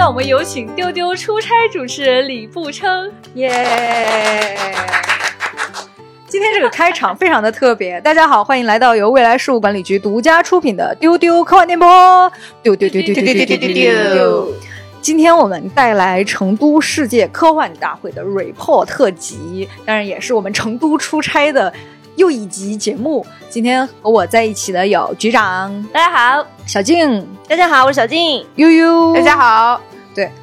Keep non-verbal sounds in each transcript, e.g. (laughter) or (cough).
让我们有请丢丢出差主持人李步称，耶！今天这个开场非常的特别，大家好，欢迎来到由未来事务管理局独家出品的丢丢科幻电波，丢丢丢丢丢丢丢丢丢。今天我们带来成都世界科幻大会的 report 特辑，当然也是我们成都出差的又一集节目。今天和我在一起的有局长，大家好；小静，大家好，我是小静；悠悠，大家好。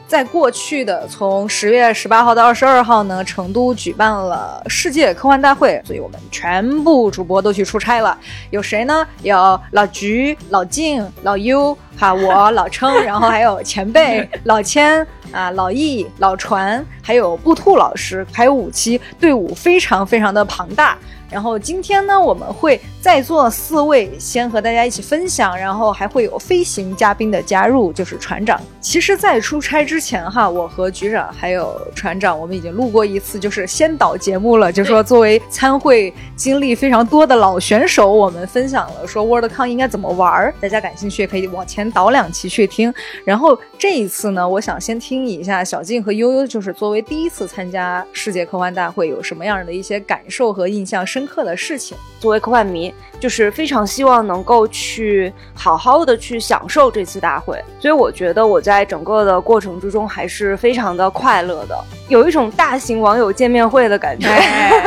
对，在过去的从十月十八号到二十二号呢，成都举办了世界科幻大会，所以我们全部主播都去出差了。有谁呢？有老菊、老静、老优，哈，我 (laughs) 老称，然后还有前辈 (laughs) 老千啊、老易、老传，还有布兔老师，还有五期队伍，非常非常的庞大。然后今天呢，我们会在座四位先和大家一起分享，然后还会有飞行嘉宾的加入，就是船长。其实，在出差之前哈，我和局长还有船长，我们已经录过一次，就是先导节目了，就说作为参会经历非常多的老选手，我们分享了说 WorldCon 应该怎么玩儿，大家感兴趣也可以往前倒两期去听。然后这一次呢，我想先听一下小静和悠悠，就是作为第一次参加世界科幻大会，有什么样的一些感受和印象深刻的事情。作为科幻迷，就是非常希望能够去好好的去享受这次大会，所以我觉得我在整个的过程之中还是非常的快乐的，有一种大型网友见面会的感觉。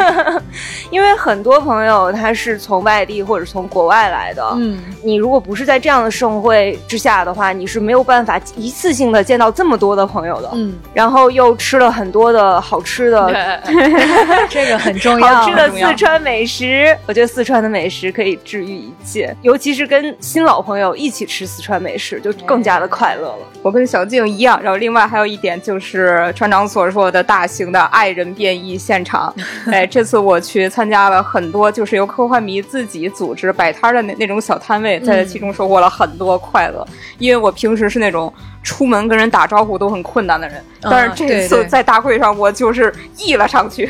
(laughs) 因为很多朋友他是从外地或者从国外来的，嗯，你如果不是在这样的盛会之下的话，你是没有办法一次性的见到这么多的朋友的。嗯，然后又吃了很多的好吃的，(laughs) 这个很重要，好吃的四川美食。我觉得四川的美食可以治愈一切，尤其是跟新老朋友一起吃四川美食，就更加的快乐了。我跟小静一样，然后另外还有一点就是船长所说的大型的爱人变异现场。(laughs) 哎，这次我去参加了很多，就是由科幻迷自己组织摆摊的那那种小摊位，在其中收获了很多快乐。因为我平时是那种出门跟人打招呼都很困难的人，但是这次在大会上我就是溢了上去，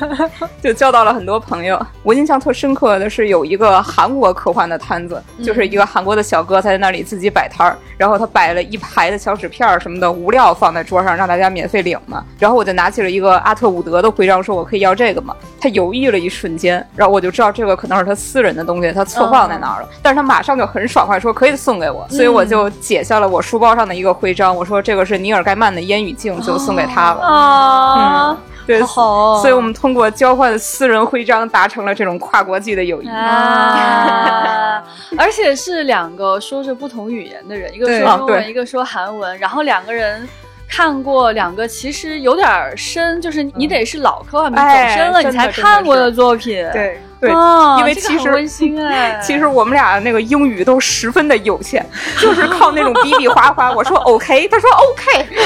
(laughs) 就交到了很多朋友。我印象特深刻的是有一个韩国科幻的摊子，就是一个韩国的小哥在那里自己摆摊儿，然后他摆了一排的小纸片什么的物料放在桌上，让大家免费领嘛。然后我就拿起了一个阿特伍德的徽章，说我可以要这个吗？他犹豫了一瞬间，然后我就知道这个可能是他私人的东西，他错放在那儿了。但是他马上就很爽快说可以送给我，所以我就解下了我书包上的一个徽章，我说这个是尼尔盖曼的烟雨镜，就送给他了。啊，嗯，对，好，所以我们通过交换私人徽章达成了这种跨国际的友谊。啊，(laughs) 而且是两个说着不同语言的人，一个说中文，一个说韩文，然后两个人。看过两个，其实有点深，就是你得是老科幻迷走深了，你才看过的作品。对对，因为其实温馨哎，(laughs) 其实我们俩那个英语都十分的有限，就是靠那种比比划划。我说 OK，他说 OK，(laughs)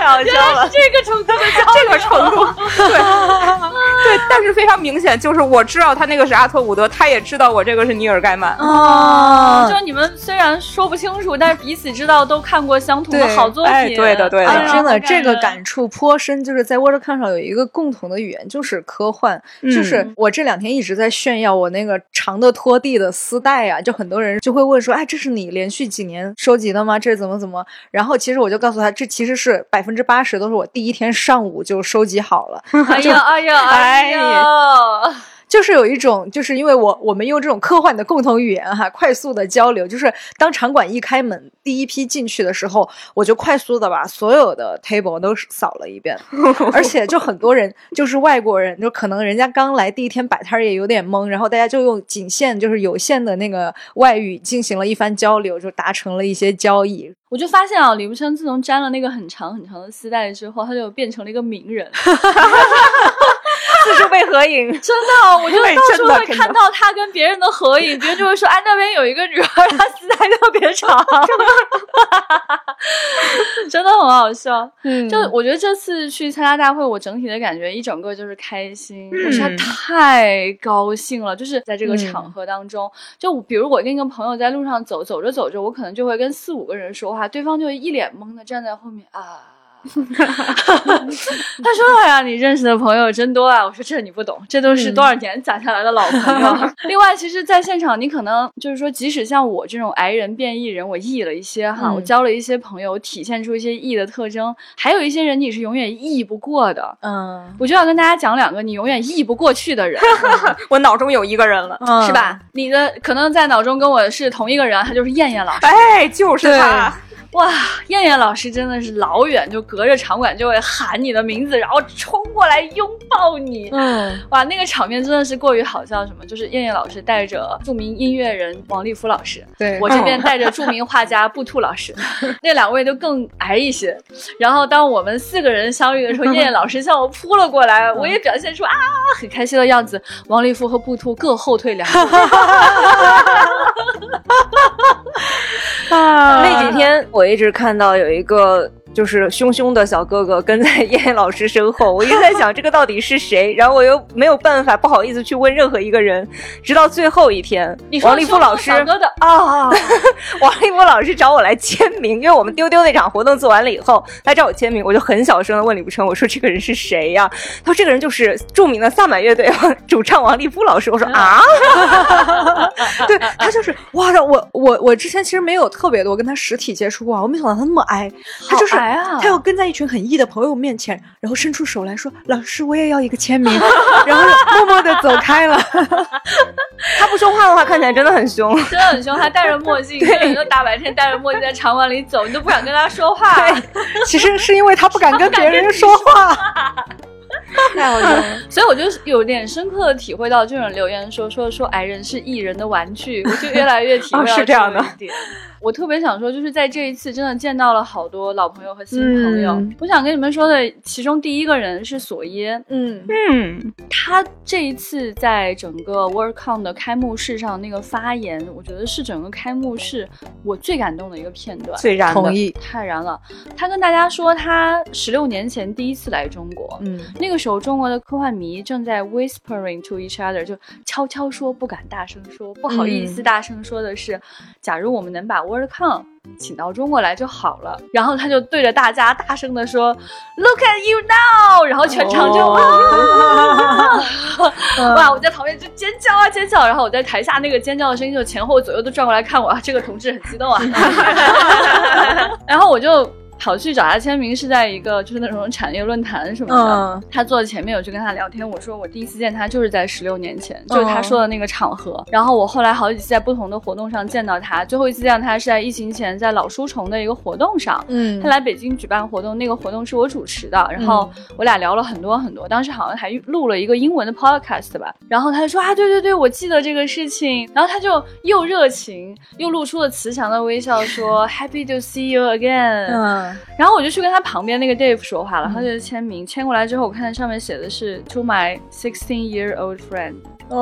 太好笑了，这个程度，这个程度，对 (laughs) 对，但是非常明显，就是我知道他那个是阿特伍德，他也知道我这个是尼尔盖曼哦。就是你们虽然说不清楚，但是彼此知道都看过相同的好作品。对的，对的，真的这个感触颇深。就是在 WorldCon 上有一个共同的语言，就是科幻。就是我这两天一直在炫耀我那个长的拖地的丝带啊，就很多人就会问说：“哎，这是你连续几年收集的吗？这怎么怎么？”然后其实我就告诉他，这其实是百分之八十都是我第一天上午就收集好了。(laughs) 哎呀，哎呀，哎呀！就是有一种，就是因为我我们用这种科幻的共同语言哈，快速的交流。就是当场馆一开门，第一批进去的时候，我就快速的把所有的 table 都扫了一遍，(laughs) 而且就很多人就是外国人，就可能人家刚来第一天摆摊也有点懵，然后大家就用仅限就是有限的那个外语进行了一番交流，就达成了一些交易。我就发现啊，李木生自从粘了那个很长很长的丝带之后，他就变成了一个名人。(laughs) (laughs) 四处被合影，(laughs) 真的，我就到处会看到他跟别人的合影，(laughs) 别人就会说：“哎，那边有一个女孩，她丝带特别长。”真的很好笑。嗯，就我觉得这次去参加大会，我整体的感觉一整个就是开心，我实在太高兴了。就是在这个场合当中，就比如我跟一个朋友在路上走，走着走着，我可能就会跟四五个人说话，对方就一脸懵的站在后面啊。(laughs) 他说：“哎呀，你认识的朋友真多啊！”我说：“这你不懂，这都是多少年攒下来的老朋友。(laughs) 另外，其实，在现场，你可能就是说，即使像我这种癌人变异人，我异了一些哈，我交了一些朋友，体现出一些异的特征，还有一些人你是永远异不过的。嗯，我就要跟大家讲两个你永远异不过去的人。(laughs) 我脑中有一个人了，是吧？你的可能在脑中跟我是同一个人，他就是燕燕老师。哎，就是他。哇，燕燕老师真的是老远就隔着场馆就会喊你的名字，然后冲过来拥抱你。嗯，哇，那个场面真的是过于好笑。什么？就是燕燕老师带着著名音乐人王立夫老师，对我这边带着著名画家布兔老师，(laughs) 那两位都更矮一些。然后当我们四个人相遇的时候，(laughs) 燕燕老师向我扑了过来，我也表现出啊很开心的样子。王立夫和布兔各后退两步。(laughs) 啊那几天我我一直看到有一个。就是凶凶的小哥哥跟在燕燕老师身后，我一直 (laughs) 在想这个到底是谁，然后我又没有办法，不好意思去问任何一个人，直到最后一天，王立夫老师啊，(laughs) 王立夫老师找我来签名，因为我们丢丢那场活动做完了以后，他找我签名，我就很小声的问李不成，我说这个人是谁呀？他说这个人就是著名的萨满乐队主唱王立夫老师。我说啊，(laughs) 对他就是哇，我我我之前其实没有特别多跟他实体接触过，我没想到他那么矮，他就是。他要跟在一群很异的朋友面前，然后伸出手来说：“老师，我也要一个签名。” (laughs) 然后默默的走开了。(laughs) 他不说话的话，看起来真的很凶，(laughs) 真的很凶。他戴着墨镜，对，就大白天戴着墨镜在场馆里走，你都不敢跟他说话。其实是因为他不敢跟别人说话。太好笑，所以我就有点深刻的体会到这种留言说说说矮人是艺人的玩具，我就越来越体会到这样的点。我特别想说，就是在这一次真的见到了好多老朋友和新朋友。我想跟你们说的，其中第一个人是索耶。嗯嗯，他这一次在整个 WorldCon 的开幕式上那个发言，我觉得是整个开幕式我最感动的一个片段。最燃，同意，太燃了。他跟大家说，他十六年前第一次来中国，嗯，那个时候中国的科幻迷正在 whispering to each other，就悄悄说，不敢大声说，不好意思大声说的是，假如我们能把 WorldCon 请到中国来就好了，然后他就对着大家大声的说：“Look at you now！” 然后全场就 (laughs) 哇，我在旁边就尖叫啊尖叫，然后我在台下那个尖叫的声音就前后左右都转过来看我，啊，这个同志很激动啊，(laughs) (laughs) 然后我就。跑去找他签名是在一个就是那种产业论坛什么的，他坐在前面，我去跟他聊天。我说我第一次见他就是在十六年前，就是他说的那个场合。然后我后来好几次在不同的活动上见到他，最后一次见到他是在疫情前在老书虫的一个活动上。嗯，他来北京举办活动，那个活动是我主持的，然后我俩聊了很多很多。当时好像还录了一个英文的 podcast 吧。然后他就说啊，对对对，我记得这个事情。然后他就又热情又露出了慈祥的微笑，说 Happy to see you again。嗯。然后我就去跟他旁边那个 Dave 说话了，他就签名，签过来之后，我看到上面写的是 To my sixteen year old friend，哦，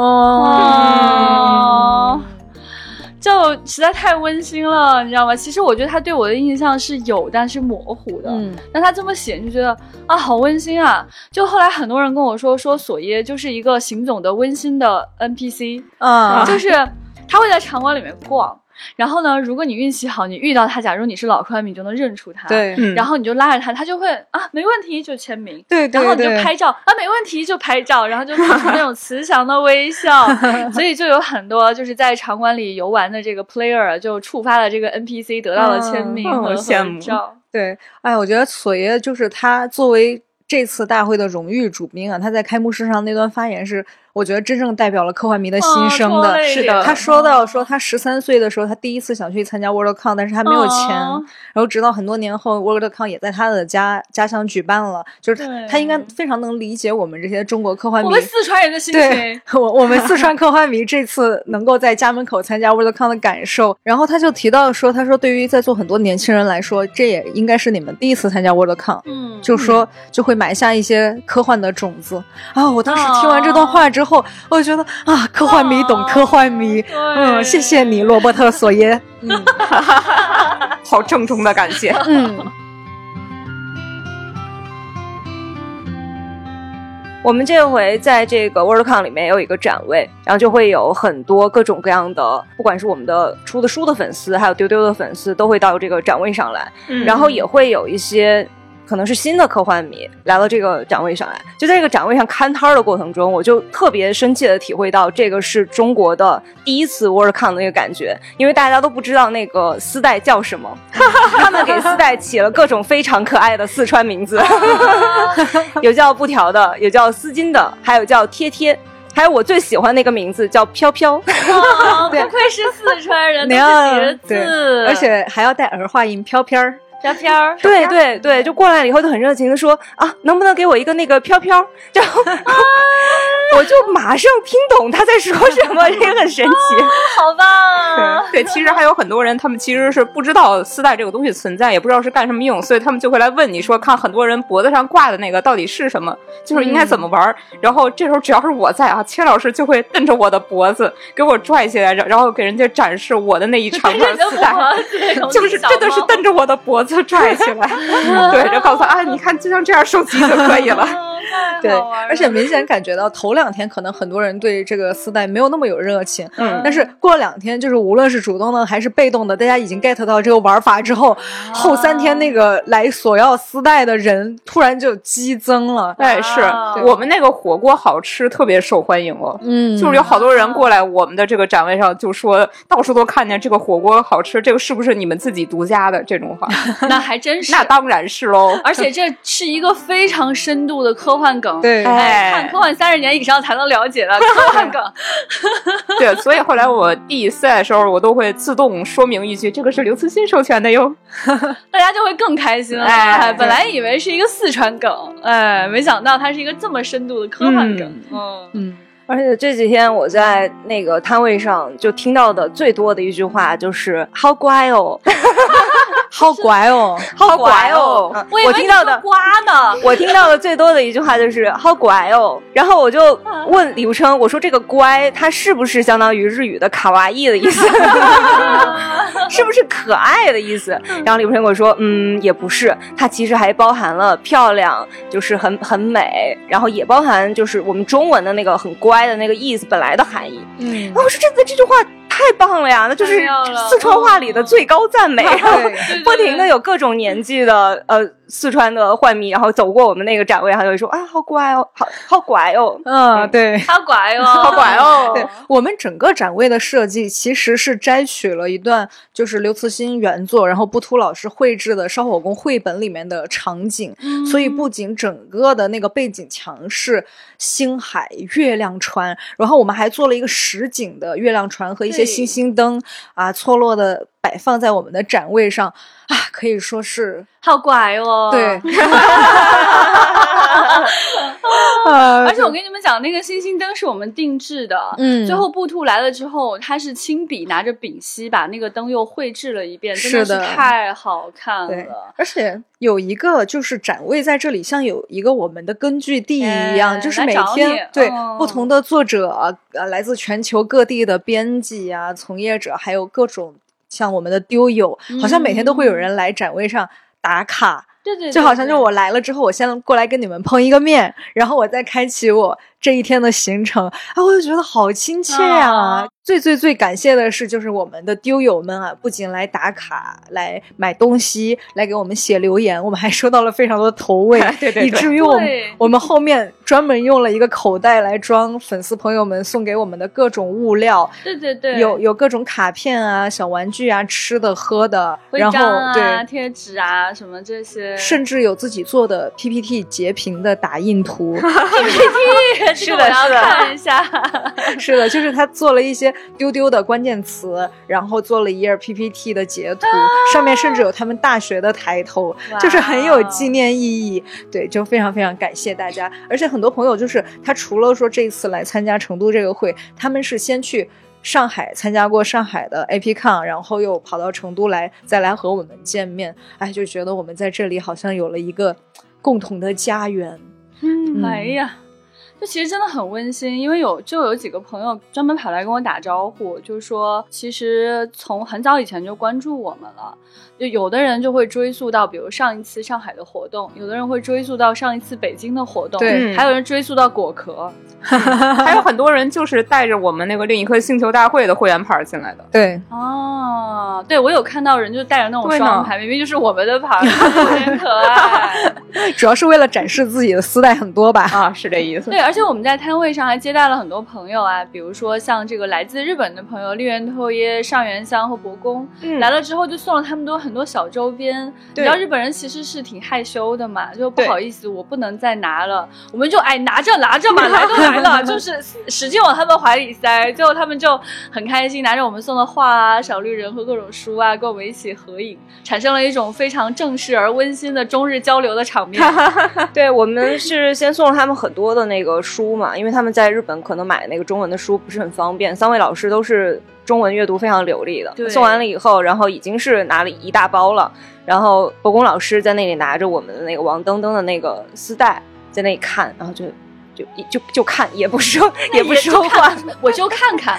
就实在太温馨了，你知道吗？其实我觉得他对我的印象是有，但是模糊的。嗯，但他这么写，就觉得啊，好温馨啊！就后来很多人跟我说，说索耶就是一个行走的温馨的 NPC，嗯，就是他会在场馆里面逛。然后呢，如果你运气好，你遇到他，假如你是老科迷，你就能认出他。对，然后你就拉着他，他就会啊，没问题，就签名。对，然后你就拍照啊，没问题，就拍照，然后就露出那种慈祥的微笑。(laughs) 所以就有很多就是在场馆里游玩的这个 player 就触发了这个 NPC 得到了签名和合照。对，哎，我觉得索爷就是他作为这次大会的荣誉主宾啊，他在开幕式上那段发言是。我觉得真正代表了科幻迷的心声的是的，他说到说他十三岁的时候，他第一次想去参加 WorldCon，但是他没有钱，然后直到很多年后，WorldCon 也在他的家家乡举办了，就是他他应该非常能理解我们这些中国科幻迷，我们四川人的心情，我我们四川科幻迷这次能够在家门口参加 WorldCon 的感受，然后他就提到说，他说对于在座很多年轻人来说，这也应该是你们第一次参加 WorldCon，嗯，就说就会埋下一些科幻的种子。啊！我当时听完这段话之后。后我觉得啊，科幻迷懂科幻迷，嗯，谢谢你，罗伯特·索耶，(laughs) 嗯，好郑重的感谢，嗯。我们这回在这个 WorldCon 里面有一个展位，然后就会有很多各种各样的，不管是我们的出的书的粉丝，还有丢丢的粉丝，都会到这个展位上来，嗯然后也会有一些。可能是新的科幻迷来到这个展位上来，就在这个展位上看摊儿的过程中，我就特别深切的体会到这个是中国的第一次 WorldCon 的那个感觉，因为大家都不知道那个丝带叫什么，(laughs) 他们给丝带起了各种非常可爱的四川名字，有叫布条的，有叫丝巾的，还有叫贴贴。还有我最喜欢那个名字叫飘飘，(laughs) 对，不愧是四川人，都是几个字，而且还要带儿化音，飘飘。飘飘，对对对，就过来了以后就很热情的说啊，能不能给我一个那个飘飘？(laughs) 就 (laughs) 我就马上听懂他在说什么，这也很神奇，好棒！(laughs) 对，其实还有很多人，他们其实是不知道丝带这个东西存在，也不知道是干什么用，所以他们就会来问你说，看很多人脖子上挂的那个到底是什么，就是应该怎么玩。然后这时候只要是我在啊，千老师就会瞪着我的脖子给我拽起来，然后给人家展示我的那一长串丝带，就是真的是瞪着我的脖子。就拽起来，(laughs) 对，就告诉他啊，你看，就像这样收集就可以 (laughs) 了。对，而且明显感觉到头两天可能很多人对这个丝带没有那么有热情，嗯，但是过了两天，就是无论是主动的还是被动的，大家已经 get 到这个玩法之后，后三天那个来索要丝带的人突然就激增了。哎，是我们那个火锅好吃，特别受欢迎哦。嗯，就是有好多人过来我们的这个展位上，就说到处都看见这个火锅好吃，这个是不是你们自己独家的这种话？(laughs) 那还真是，那当然是喽。而且这是一个非常深度的科幻梗，对，看科幻三十年以上才能了解的 (laughs) 科幻梗。对，所以后来我第四代的时候，我都会自动说明一句：“这个是刘慈欣授权的哟。(laughs) ”大家就会更开心了。哎，本来以为是一个四川梗，哎，没想到它是一个这么深度的科幻梗。嗯嗯。而且这几天我在那个摊位上就听到的最多的一句话就是“好乖哦”。(laughs) 好乖哦，好乖哦！我听到的瓜呢，(laughs) 我听到的最多的一句话就是 (laughs) 好乖哦。然后我就问李无称，我说这个乖，它是不是相当于日语的卡哇伊的意思？是不是可爱的意思？然后李无称跟我说，嗯，也不是，它其实还包含了漂亮，就是很很美，然后也包含就是我们中文的那个很乖的那个意思本来的含义。嗯，然后我说这这句话。太棒了呀！那就是四川话里的最高赞美，(laughs) 不停的有各种年纪的呃四川的幻迷，然后走过我们那个展位，他就会说啊，好乖哦，好好乖哦，嗯，对，好乖哦，(laughs) 好乖哦。(laughs) 对我们整个展位的设计其实是摘取了一段就是刘慈欣原作，然后布图老师绘制的《烧火工》绘本里面的场景，所以不仅整个的那个背景墙是星海、月亮船，然后我们还做了一个实景的月亮船和一些。星星灯啊，错落的摆放在我们的展位上啊，可以说是好乖哦。对。(laughs) (laughs) 而且我跟你们讲，那个星星灯是我们定制的。嗯，最后布兔来了之后，他是亲笔拿着丙烯把那个灯又绘制了一遍，真的是太好看了。而且有一个就是展位在这里，像有一个我们的根据地一样，就是每天对不同的作者，呃，来自全球各地的编辑啊、从业者，还有各种像我们的丢友，好像每天都会有人来展位上打卡。对对，就好像就我来了之后，我先过来跟你们碰一个面，然后我再开启我。这一天的行程啊，我就觉得好亲切啊！最最最感谢的是，就是我们的丢友们啊，不仅来打卡、来买东西、来给我们写留言，我们还收到了非常多的投喂，(laughs) 对对，以至于我们我们后面专门用了一个口袋来装粉丝朋友们送给我们的各种物料。对对对，有有各种卡片啊、小玩具啊、吃的喝的，然后对贴纸啊什么这些，甚至有自己做的 PPT 截屏的打印图。(laughs) PPT。是的，是的，看一下，(laughs) 是的，就是他做了一些丢丢的关键词，然后做了一页 PPT 的截图，上面甚至有他们大学的抬头，就是很有纪念意义。对，就非常非常感谢大家。而且很多朋友就是他除了说这次来参加成都这个会，他们是先去上海参加过上海的 APCon，然后又跑到成都来，再来和我们见面。哎，就觉得我们在这里好像有了一个共同的家园。嗯，哎呀。就其实真的很温馨，因为有就有几个朋友专门跑来跟我打招呼，就是说其实从很早以前就关注我们了。就有的人就会追溯到，比如上一次上海的活动，有的人会追溯到上一次北京的活动，对，还有人追溯到果壳，(laughs) 还有很多人就是带着我们那个另一颗星球大会的会员牌进来的。对，哦，对我有看到人就带着那种双牌，明明就是我们的牌，(laughs) 特别可爱。(laughs) 主要是为了展示自己的丝带很多吧？啊，是这意思。对，而且我们在摊位上还接待了很多朋友啊，比如说像这个来自日本的朋友，立原透耶、上原香和博宫来了之后，就送了他们都很。很多小周边，你知道日本人其实是挺害羞的嘛，就不好意思，我不能再拿了，我们就哎拿着拿着嘛，(laughs) 来都来了，就是使劲往他们怀里塞，最后他们就很开心，拿着我们送的画啊、小绿人和各种书啊，跟我们一起合影，产生了一种非常正式而温馨的中日交流的场面。(laughs) (laughs) 对我们是先送了他们很多的那个书嘛，因为他们在日本可能买那个中文的书不是很方便，三位老师都是。中文阅读非常流利的，送完了以后，然后已经是拿了一大包了。然后博公老师在那里拿着我们的那个王登登的那个丝带，在那里看，然后就就就就看，也不说 (laughs) 也不说话，我就看看。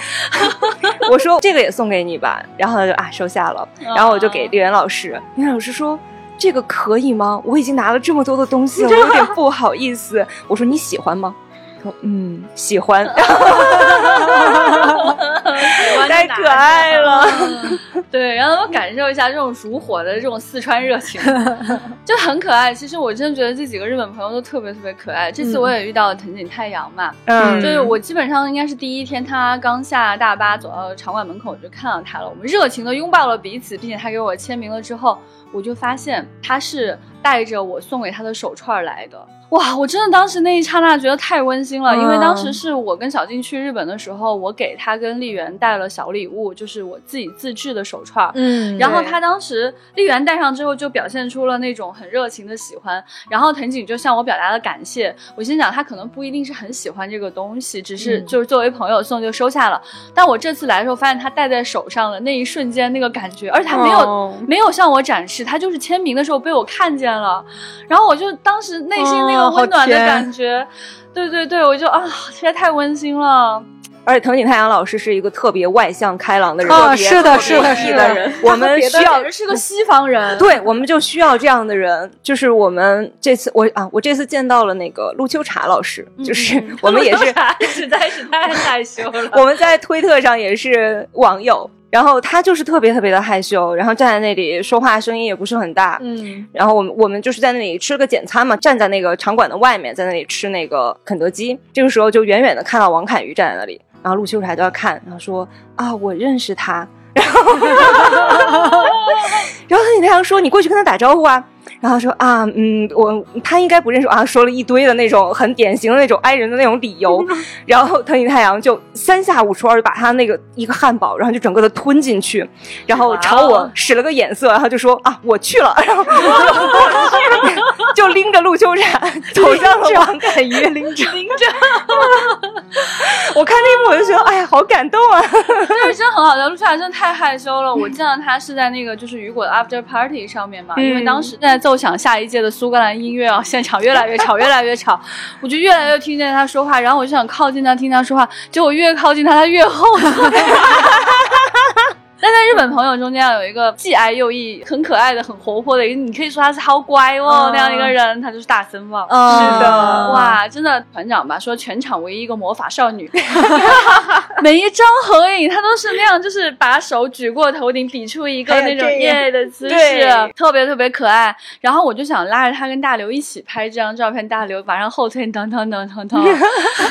(laughs) 我说这个也送给你吧，然后他就啊收下了。然后我就给丽媛老师，丽媛老师说这个可以吗？我已经拿了这么多的东西了，我有点不好意思。我说你喜欢吗？说嗯喜欢。(laughs) 太可爱了，对，让他们感受一下这种如火的这种四川热情，(laughs) 就很可爱。其实我真的觉得这几个日本朋友都特别特别可爱。这次我也遇到了藤井太阳嘛，嗯，就是我基本上应该是第一天，他刚下大巴走到场馆门口，我就看到他了。我们热情的拥抱了彼此，并且他给我签名了之后，我就发现他是带着我送给他的手串来的。哇，我真的当时那一刹那觉得太温馨了，因为当时是我跟小静去日本的时候，我给他跟丽媛带了小礼物，就是我自己自制的手串。嗯，然后他当时丽媛戴上之后就表现出了那种很热情的喜欢，然后藤井就向我表达了感谢。我心想他可能不一定是很喜欢这个东西，只是就是作为朋友送就收下了。但我这次来的时候发现他戴在手上的那一瞬间那个感觉，而且他没有没有向我展示，他就是签名的时候被我看见了，然后我就当时内心那个。温暖的感觉，对对对，我就啊，实在太温馨了。而且藤井太阳老师是一个特别外向开朗的人，啊，是的，是的，是的人。我们需要是个西方人，对，我们就需要这样的人。就是我们这次，我啊，我这次见到了那个陆秋茶老师，就是我们也是 (laughs) 实在是太害羞了。(laughs) 我们在推特上也是网友。然后他就是特别特别的害羞，然后站在那里说话声音也不是很大，嗯，然后我们我们就是在那里吃了个简餐嘛，站在那个场馆的外面，在那里吃那个肯德基，这个时候就远远的看到王侃瑜站在那里，然后陆秋才都要看，然后说啊，我认识他，(laughs) 然后，(laughs) 然后他那样说，你过去跟他打招呼啊。然后说啊，嗯，我他应该不认识啊，说了一堆的那种很典型的那种挨人的那种理由，(laughs) 然后藤井太阳就三下五除二就把他那个一个汉堡，然后就整个的吞进去，然后朝我使了个眼色，然后就说啊，我去了，(laughs) 然后就拎着陆秋蝉走向了王凯瑜，(laughs) 拎着。拎着，我看那一幕我就觉得哎呀，好感动啊，但是真的很好笑，陆秋蝉真的太害羞了，我见到他是在那个就是雨果的 after party 上面嘛，因为当时在在奏响下一届的苏格兰音乐啊，现场越来越吵，越来越吵，我就越来越听见他说话，然后我就想靠近他听他说话，结果越靠近他，他越后退。但在日本朋友中间有一个既矮又毅、很可爱的、很活泼的一个，你可以说他是好乖哦那样一个人，他就是大森望。是的，哇，真的团长吧？说全场唯一一个魔法少女，(laughs) 每一张合影他都是那样，就是把手举过头顶，比出一个那种耶的姿势，特别特别可爱。然后我就想拉着他跟大刘一起拍这张照片，大刘马上后退，等等等等等。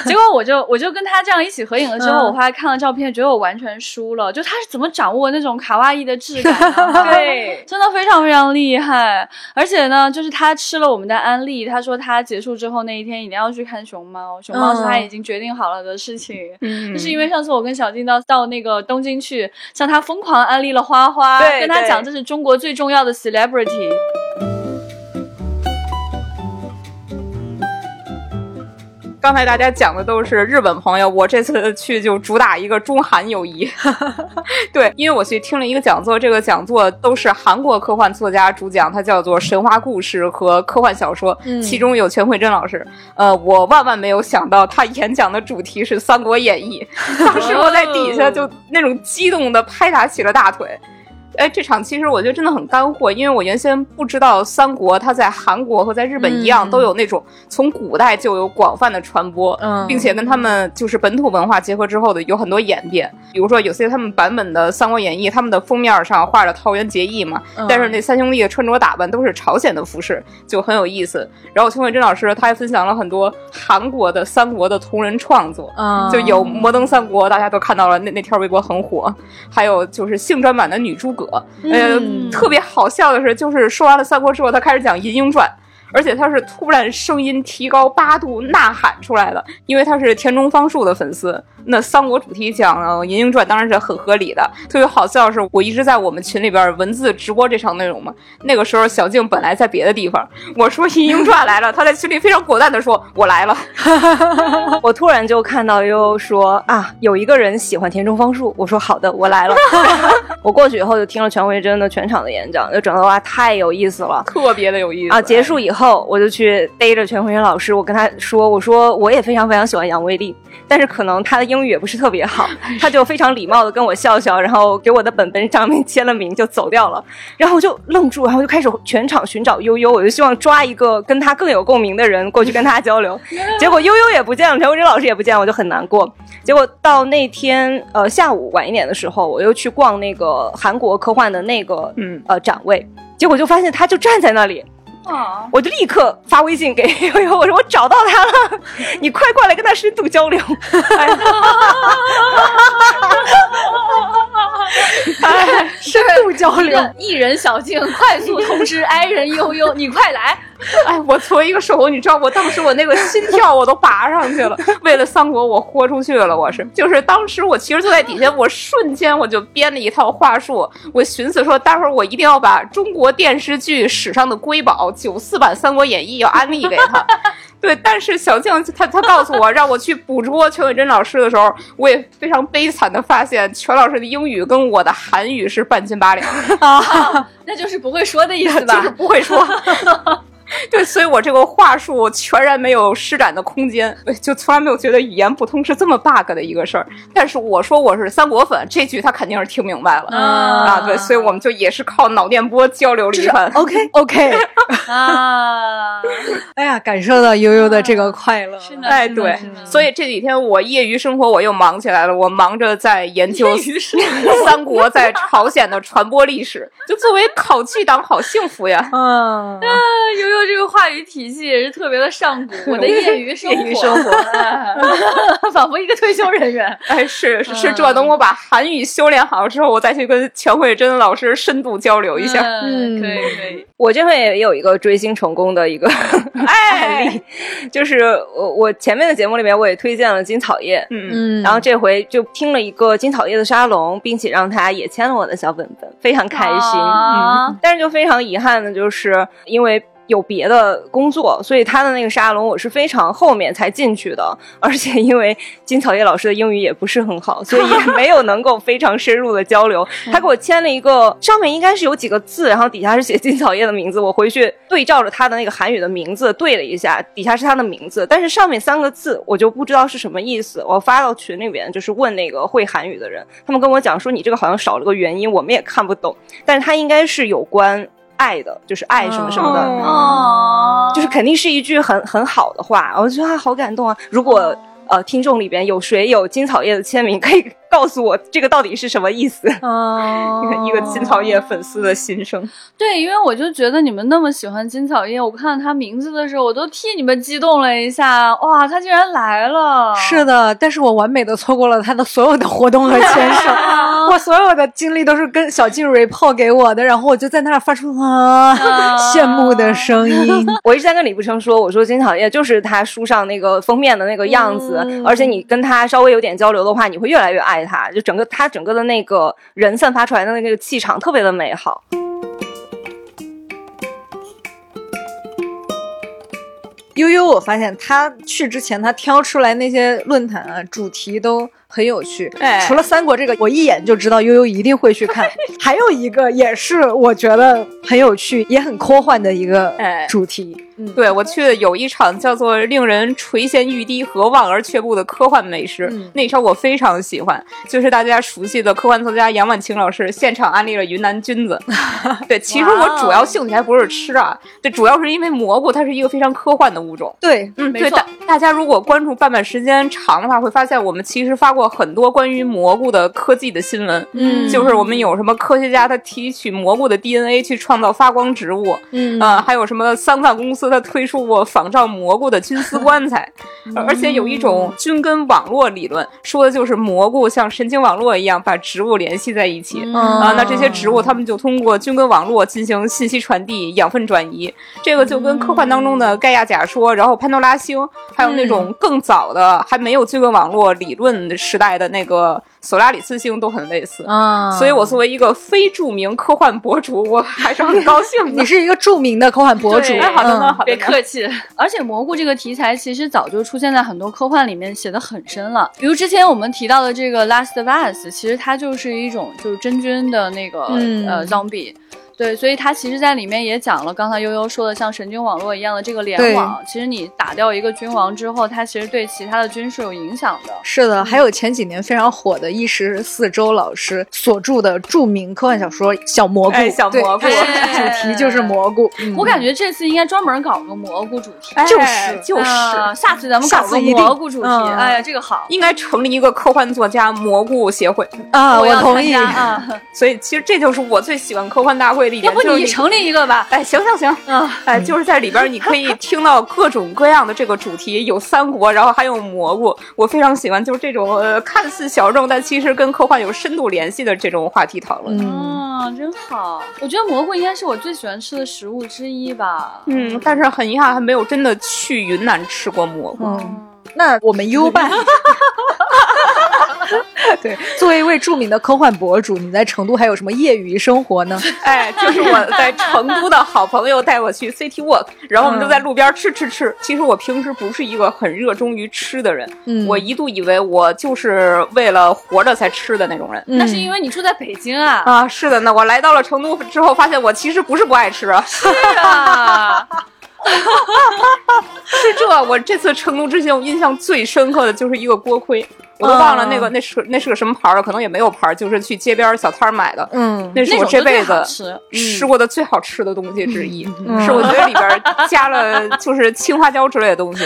结果我就我就跟他这样一起合影了之后，我后来看了照片，觉得我完全输了。就他是怎么掌握？我那种卡哇伊的质感，(laughs) 对，真的非常非常厉害。而且呢，就是他吃了我们的安利，他说他结束之后那一天一定要去看熊猫，熊猫是他已经决定好了的事情。嗯，就是因为上次我跟小静到到那个东京去，向他疯狂安利了花花，跟他讲这是中国最重要的 celebrity。刚才大家讲的都是日本朋友，我这次去就主打一个中韩友谊。(laughs) 对，因为我去听了一个讲座，这个讲座都是韩国科幻作家主讲，它叫做神话故事和科幻小说，其中有全慧珍老师。呃，我万万没有想到他演讲的主题是《三国演义》，当时我在底下就那种激动的拍打起了大腿。哎，这场其实我觉得真的很干货，因为我原先不知道三国它在韩国和在日本一样，都有那种从古代就有广泛的传播，并且跟他们就是本土文化结合之后的有很多演变。比如说有些他们版本的《三国演义》，他们的封面上画着桃园结义嘛，但是那三兄弟的穿着打扮都是朝鲜的服饰，就很有意思。然后邱慧珍老师他还分享了很多韩国的三国的同人创作，就有《摩登三国》，大家都看到了那那条微博很火，还有就是性转版的女诸葛。呃，特别好笑的是，就是说完了三国之后，他开始讲《银鹰传》。而且他是突然声音提高八度呐喊出来的，因为他是田中芳树的粉丝。那三国主题讲《银鹰传》当然是很合理的。特别好笑的是，我一直在我们群里边文字直播这场内容嘛。那个时候小静本来在别的地方，我说《银鹰传》来了，他在群里非常果断的说：“我来了。(laughs) ”我突然就看到悠悠说：“啊，有一个人喜欢田中芳树。”我说：“好的，我来了。(laughs) ”我过去以后就听了全慧珍的全场的演讲，就整个哇太有意思了，特别的有意思啊！结束以后。我就去逮着全慧珍老师，我跟他说：“我说我也非常非常喜欢杨威利，但是可能他的英语也不是特别好。”他就非常礼貌的跟我笑笑，然后给我的本本上面签了名就走掉了。然后我就愣住，然后就开始全场寻找悠悠，我就希望抓一个跟他更有共鸣的人过去跟他交流。(laughs) 结果悠悠也不见了，全慧珍老师也不见，我就很难过。结果到那天呃下午晚一点的时候，我又去逛那个韩国科幻的那个嗯呃展位，结果就发现他就站在那里。我就立刻发微信给 (laughs) 悠悠，我说我找到他了，(laughs) 你快过来跟他深度交流。哎，(laughs) 深度交流，艺人小静快速通知 I 人悠悠，你快来。(laughs) 哎，我作为一个守候，你知道，我当时我那个心跳我都拔上去了。为了三国，我豁出去了。我是，就是当时我其实坐在底下，我瞬间我就编了一套话术。我寻思说，待会儿我一定要把中国电视剧史上的瑰宝九四版《三国演义》要安利给他。对，但是小静他他告诉我让我去捕捉全伟珍老师的时候，我也非常悲惨的发现，全老师的英语跟我的韩语是半斤八两啊，那就是不会说的意思吧？(laughs) 就是不会说。(laughs) (laughs) 对，所以我这个话术全然没有施展的空间，就从来没有觉得语言不通是这么 bug 的一个事儿。但是我说我是三国粉，这句他肯定是听明白了啊。对，所以我们就也是靠脑电波交流了一番。OK (laughs) OK 啊，(laughs) 哎呀，感受到悠悠的这个快乐。哎，对，所以这几天我业余生活我又忙起来了，我忙着在研究三国在朝鲜的传播历史。就作为考据党，好幸福呀。嗯，悠悠。这个话语体系也是特别的上古，我的业余生活，(laughs) 仿佛一个退休人员。哎，是是，这等我把韩语修炼好之后，我再去跟全慧珍老师深度交流一下。嗯，可以可以。我这回也有一个追星成功的一个案例，就是我我前面的节目里面我也推荐了金草叶，嗯嗯，然后这回就听了一个金草叶的沙龙，并且让他也签了我的小本本，非常开心。嗯，但是就非常遗憾的就是因为。有别的工作，所以他的那个沙龙我是非常后面才进去的，而且因为金草叶老师的英语也不是很好，所以也 (laughs) 没有能够非常深入的交流。他给我签了一个，上面应该是有几个字，然后底下是写金草叶的名字。我回去对照着他的那个韩语的名字对了一下，底下是他的名字，但是上面三个字我就不知道是什么意思。我发到群里边，就是问那个会韩语的人，他们跟我讲说你这个好像少了个元音，我们也看不懂，但是他应该是有关。爱的，就是爱什么什么的，就是肯定是一句很很好的话，我觉得好感动啊！如果呃听众里边有谁有金草叶的签名，可以。告诉我这个到底是什么意思？哦，(laughs) 一个金草叶粉丝的心声。对，因为我就觉得你们那么喜欢金草叶，我看到他名字的时候，我都替你们激动了一下。哇，他竟然来了！是的，但是我完美的错过了他的所有的活动和签售。(laughs) 我所有的经历都是跟小静 report 给我的，然后我就在那儿发出啊羡慕的声音。(laughs) 我一直在跟李不生说，我说金草叶就是他书上那个封面的那个样子，而且你跟他稍微有点交流的话，你会越来越爱。他就整个他整个的那个人散发出来的那个气场特别的美好。悠悠，我发现他去之前，他挑出来那些论坛啊，主题都。很有趣，哎，除了三国这个，我一眼就知道悠悠一定会去看。(laughs) 还有一个也是我觉得很有趣，也很科幻的一个主题。嗯，对我去有一场叫做“令人垂涎欲滴和望而却步”的科幻美食，那场我非常喜欢，就是大家熟悉的科幻作家杨婉晴老师现场安利了云南菌子。(laughs) 对，其实我主要兴趣还不是吃啊，对，主要是因为蘑菇它是一个非常科幻的物种。对，嗯，对，大大家如果关注半半时间长的话，会发现我们其实发过很多关于蘑菇的科技的新闻。嗯，就是我们有什么科学家他提取蘑菇的 DNA 去创造发光植物，嗯，啊，还有什么桑塔公司。他推出过仿照蘑菇的菌丝棺材，而且有一种菌根网络理论，说的就是蘑菇像神经网络一样把植物联系在一起啊。那这些植物，他们就通过菌根网络进行信息传递、养分转移。这个就跟科幻当中的盖亚假说，然后潘多拉星，还有那种更早的还没有菌根网络理论时代的那个。索拉里斯星都很类似嗯，所以我作为一个非著名科幻博主，我还是很高兴。(laughs) 你是一个著名的科幻博主，好的呢，别客气。(laughs) 而且蘑菇这个题材其实早就出现在很多科幻里面，写的很深了。比如之前我们提到的这个《Last of Us》，其实它就是一种就是真菌的那个呃 zombie。对，所以它其实，在里面也讲了，刚才悠悠说的，像神经网络一样的这个联网，其实你打掉一个君王之后，它其实对其他的军是有影响的。是的，还有前几年非常火的一十四周老师所著的著名科幻小说《小蘑菇》，小蘑菇主题就是蘑菇。我感觉这次应该专门搞个蘑菇主题，就是就是，下次咱们搞个蘑菇主题，哎呀，这个好，应该成立一个科幻作家蘑菇协会啊，我同意啊。所以其实这就是我最喜欢科幻大会。要不你成立一个吧？哎，行行行，嗯，哎，就是在里边你可以听到各种各样的这个主题，有三国，然后还有蘑菇，我非常喜欢，就是这种呃看似小众，但其实跟科幻有深度联系的这种话题讨论。啊，真好！我觉得蘑菇应该是我最喜欢吃的食物之一吧。嗯，但是很遗憾，还没有真的去云南吃过蘑菇。那我们优办。(laughs) (laughs) 对，作为一位著名的科幻博主，你在成都还有什么业余生活呢？(laughs) 哎，就是我在成都的好朋友带我去 City Walk，然后我们就在路边吃吃吃。其实我平时不是一个很热衷于吃的人，我一度以为我就是为了活着才吃的那种人。那是因为你住在北京啊？啊，是的。那我来到了成都之后，发现我其实不是不爱吃。是啊。(laughs) 是这，我这次成都之行，我印象最深刻的就是一个锅盔。我都忘了那个那是那是个什么牌儿了，可能也没有牌儿，就是去街边小摊买的。嗯，那是我这辈子吃过的最好吃的东西之一，是我觉得里边加了 (laughs) 就是青花椒之类的东西，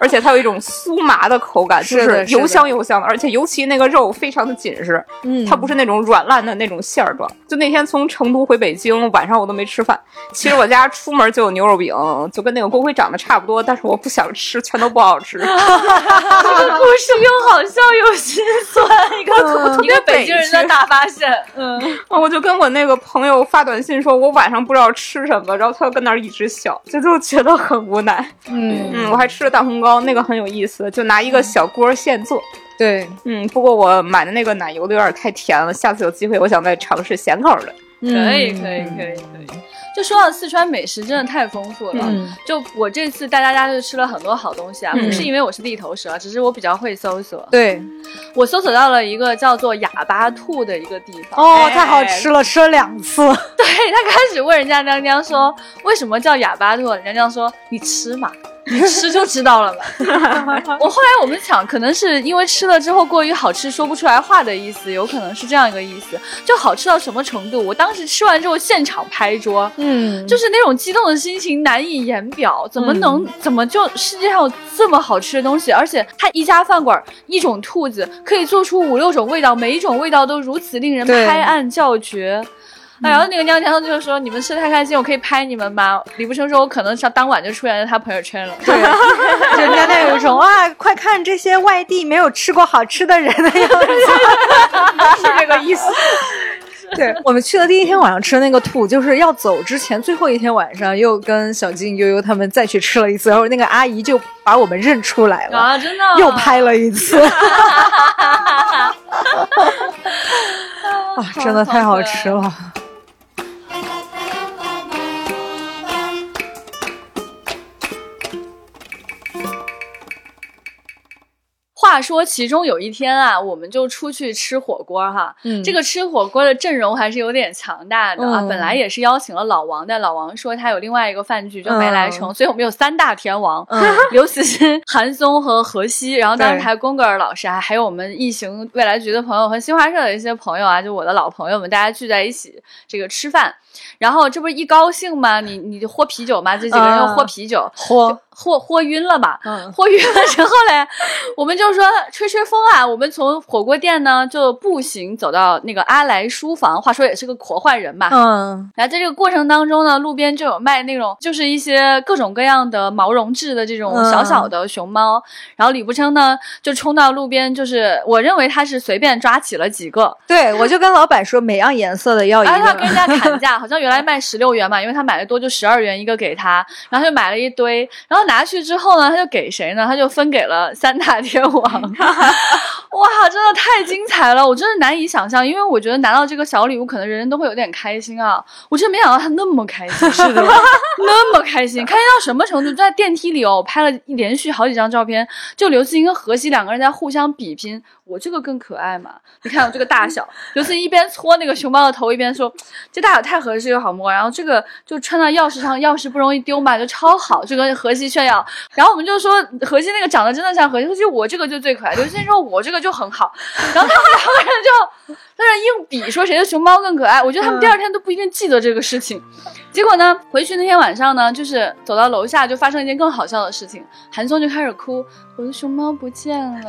而且它有一种酥麻的口感，就是油香油香的，而且尤其那个肉非常的紧实，它不是那种软烂的那种馅儿状。就那天从成都回北京，晚上我都没吃饭。其实我家出门就有牛肉饼，就跟那个锅盔长得差不多，但是我不想吃，全都不好吃。(laughs) (laughs) 这个故事又好。笑又心酸，一个一个北京人的大发现。嗯，(laughs) 我就跟我那个朋友发短信说，我晚上不知道吃什么，然后他就跟那儿一直笑，就就觉得很无奈。嗯嗯，我还吃了大红糕，那个很有意思，就拿一个小锅现做。对，嗯，不过我买的那个奶油的有点太甜了，下次有机会我想再尝试咸口的。可以，可以，可以，可以。就说到四川美食，真的太丰富了。就我这次带大家就吃了很多好东西啊，不是因为我是地头蛇，只是我比较会搜索。对，我搜索到了一个叫做哑巴兔的一个地方。哦，太好吃了，吃了两次。对他开始问人家娘娘说，为什么叫哑巴兔？娘娘说，你吃嘛。你吃就知道了嘛。(laughs) 我后来我们想，可能是因为吃了之后过于好吃，说不出来话的意思，有可能是这样一个意思。就好吃到什么程度？我当时吃完之后现场拍桌，嗯，就是那种激动的心情难以言表。怎么能怎么就世界上有这么好吃的东西？而且它一家饭馆一种兔子可以做出五六种味道，每一种味道都如此令人拍案叫绝。然后那个娘娘就是说：“你们吃的太开心，我可以拍你们吗？”李不生说：“我可能上当晚就出现在他朋友圈了。”对，(laughs) 就娘娘有一种哇，快看这些外地没有吃过好吃的人的样子，(laughs) 是这个意思。对我们去的第一天晚上吃的那个兔，就是要走之前最后一天晚上，又跟小静、悠悠他们再去吃了一次，然后那个阿姨就把我们认出来了啊，真的，又拍了一次。(laughs) 啊，真的太好吃了。话说，其中有一天啊，我们就出去吃火锅哈。嗯，这个吃火锅的阵容还是有点强大的啊。本来也是邀请了老王但，老王说他有另外一个饭局就没来成，所以我们有三大天王：(laughs) 刘慈欣、韩松和何西。然后当时还有宫格尔老师，还还有我们异形未来局的朋友和新华社的一些朋友啊，就我的老朋友们，大家聚在一起这个吃饭。然后这不是一高兴吗？你你就喝啤酒嘛，这几个人又喝啤酒，喝。喝喝晕了吧？嗯，喝晕了之后嘞，我们就说吹吹风啊。我们从火锅店呢就步行走到那个阿来书房，话说也是个活坏人嘛。嗯，然后在这个过程当中呢，路边就有卖那种就是一些各种各样的毛绒质的这种小小的熊猫。然后李不称呢就冲到路边，就是我认为他是随便抓起了几个。对，我就跟老板说每样颜色的要一个。他跟人家砍价，好像原来卖十六元嘛，因为他买的多就十二元一个给他，然后就买了一堆，然后。拿去之后呢，他就给谁呢？他就分给了三大天王。(laughs) 哇，真的太精彩了！我真的难以想象，因为我觉得拿到这个小礼物，可能人人都会有点开心啊。我真没想到他那么开心，是的，那么开心，开心到什么程度？在电梯里哦，我拍了连续好几张照片，就刘慈欣跟何西两个人在互相比拼。我这个更可爱嘛？你看我这个大小，刘慈欣一边搓那个熊猫的头，一边说：“这大小太合适又好摸。”然后这个就穿到钥匙上，钥匙不容易丢嘛，就超好，就跟何西炫耀。然后我们就说何西那个长得真的像何西，就我这个就最可爱。刘慈欣说我这个就很好。然后他们两个人就在那硬比，说谁的熊猫更可爱。我觉得他们第二天都不一定记得这个事情。结果呢，回去那天晚上呢，就是走到楼下就发生一件更好笑的事情，韩松就开始哭。我的熊猫不见了，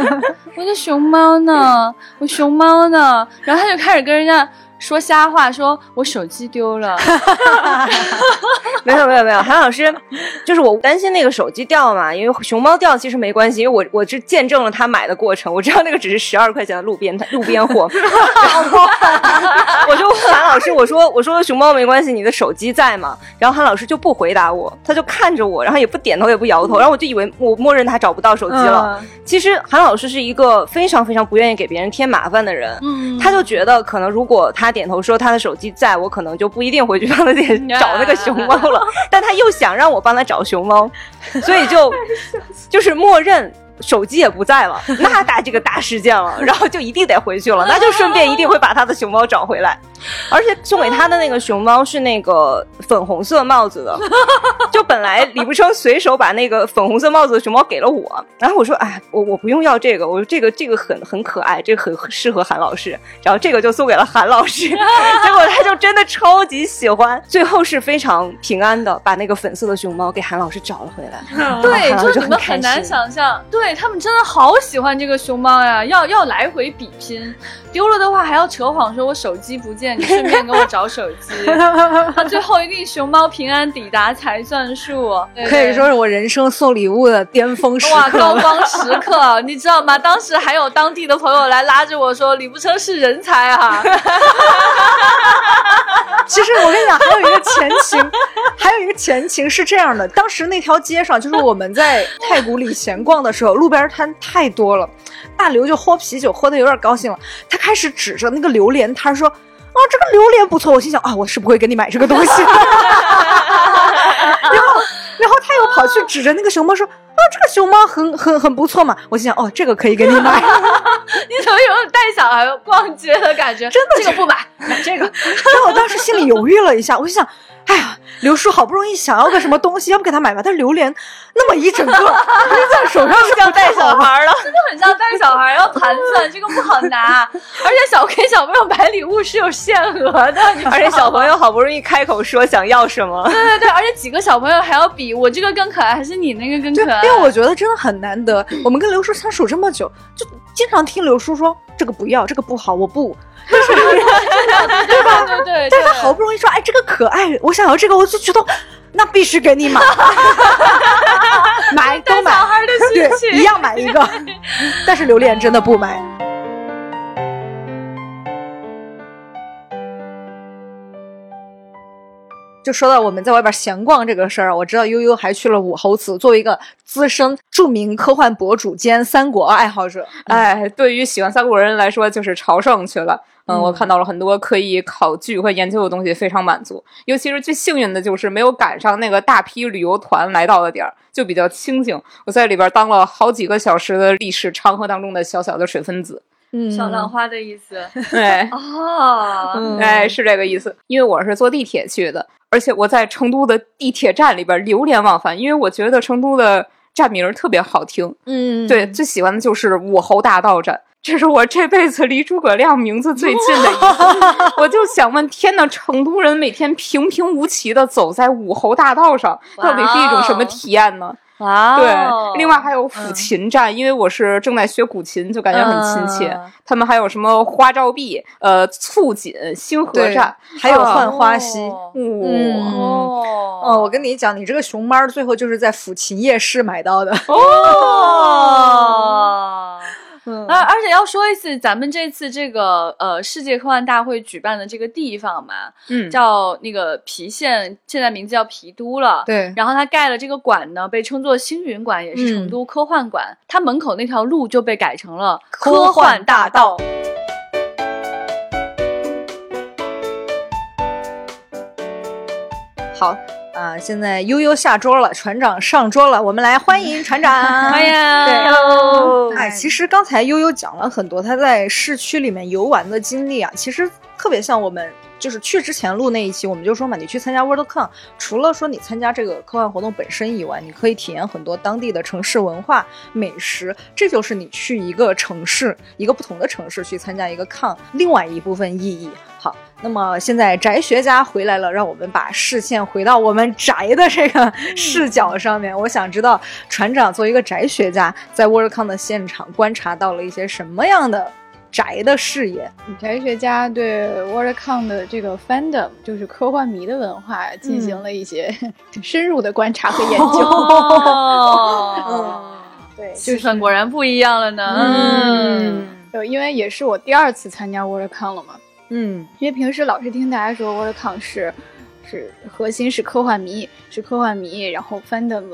(laughs) 我的熊猫呢？我熊猫呢？然后他就开始跟人家。说瞎话，说我手机丢了，(laughs) 没有没有没有，韩老师，就是我担心那个手机掉嘛，因为熊猫掉其实没关系，因为我我是见证了他买的过程，我知道那个只是十二块钱的路边路边货，(laughs) 我就问韩老师，我说我说熊猫没关系，你的手机在吗？然后韩老师就不回答我，他就看着我，然后也不点头也不摇头，然后我就以为我默认他找不到手机了。其实韩老师是一个非常非常不愿意给别人添麻烦的人，嗯，他就觉得可能如果他。点头说他的手机在我可能就不一定回去帮他点 (laughs) 找那个熊猫了，(laughs) 但他又想让我帮他找熊猫，(laughs) 所以就就是默认。手机也不在了，那大这个大事件了，然后就一定得回去了，那就顺便一定会把他的熊猫找回来，而且送给他的那个熊猫是那个粉红色帽子的，(laughs) 就本来李不生随手把那个粉红色帽子的熊猫给了我，然后我说哎，我我不用要这个，我说这个这个很很可爱，这个很适合韩老师，然后这个就送给了韩老师，(laughs) 结果他就真的超级喜欢，最后是非常平安的把那个粉色的熊猫给韩老师找了回来，(laughs) 对，就是你们很难想象，对他们真的好喜欢这个熊猫呀，要要来回比拼，丢了的话还要扯谎说我手机不见，你 (laughs) 顺便给我找手机。(laughs) 他最后一定熊猫平安抵达才算数，可以说是我人生送礼物的巅峰时刻，哇，高光时刻，(laughs) 你知道吗？当时还有当地的朋友来拉着我说李不称是人才啊。其实我跟你讲，还有一个前情，还有一个前情是这样的：当时那条街上，就是我们在太古里闲逛的时候，路边摊太多了。大刘就喝啤酒，喝的有点高兴了，他开始指着那个榴莲摊说：“啊，这个榴莲不错。”我心想：啊，我是不会给你买这个东西。(laughs) 然后，然后他又跑去指着那个熊猫说。啊，这个熊猫很很很不错嘛！我心想，哦，这个可以给你买。(laughs) 你怎么有带小孩逛街的感觉？真的，这个不买，买这个。然后我当时心里犹豫了一下，我就想，哎呀，刘叔好不容易想要个什么东西，要不给他买吧？但榴莲那么一整个 (laughs) 拎在手上，像带小孩了，真的很像带小孩要盘算，这个不好拿。(laughs) 而且小给小朋友买礼物是有限额的，而且小朋友好不容易开口说想要什么，对对对，而且几个小朋友还要比我这个更可爱，还是你那个更可爱？因为我觉得真的很难得，我们跟刘叔相处这么久，就经常听刘叔说这个不要，这个不好，我不，(laughs) 对吧？对对。但是他好不容易说，哎，这个可爱，我想要这个，我就觉得 (laughs) 那必须给你买，(laughs) 买都买，对，一样买一个。但是榴莲真的不买。就说到我们在外边闲逛这个事儿，我知道悠悠还去了武侯祠，作为一个资深著名科幻博主兼三国爱好者，哎，对于喜欢三国人来说，就是朝圣去了。嗯，我看到了很多可以考据和研究的东西，非常满足。尤其是最幸运的就是没有赶上那个大批旅游团来到的点儿，就比较清静。我在里边当了好几个小时的历史长河当中的小小的水分子。嗯，小浪花的意思。(laughs) 对，哦，哎，是这个意思。因为我是坐地铁去的。而且我在成都的地铁站里边流连忘返，因为我觉得成都的站名特别好听。嗯，对，最喜欢的就是武侯大道站，这是我这辈子离诸葛亮名字最近的一次。(laughs) 我就想问，天呐，成都人每天平平无奇的走在武侯大道上，到底是一种什么体验呢？哇，对，另外还有抚琴站，因为我是正在学古琴，就感觉很亲切。他们还有什么花照壁、呃促锦、星河站，还有浣花溪。哦，哦，我跟你讲，你这个熊猫最后就是在抚琴夜市买到的。哦。嗯，而而且要说一次，咱们这次这个呃世界科幻大会举办的这个地方嘛，嗯，叫那个郫县，现在名字叫郫都了。对，然后他盖了这个馆呢，被称作星云馆，也是成都科幻馆。它门口那条路就被改成了科幻大道。好。啊，现在悠悠下桌了，船长上桌了，我们来欢迎船长。(laughs) 欢迎，对，哎，其实刚才悠悠讲了很多他在市区里面游玩的经历啊，其实特别像我们就是去之前录那一期，我们就说嘛，你去参加 WorldCon，除了说你参加这个科幻活动本身以外，你可以体验很多当地的城市文化、美食，这就是你去一个城市，一个不同的城市去参加一个 Con 另外一部分意义。好。那么现在宅学家回来了，让我们把视线回到我们宅的这个视角上面。我想知道船长作为一个宅学家，在 WorldCon 的现场观察到了一些什么样的宅的视野？宅学家对 WorldCon 的这个 fandom，就是科幻迷的文化，进行了一些 (laughs) 深入的观察和研究。(laughs) 嗯，对，就算果然不一样了呢。嗯，就因为也是我第二次参加 WorldCon 了嘛。嗯，因为平时老是听大家说 WorldCon 是是核心是科幻迷，是科幻迷，然后 fandom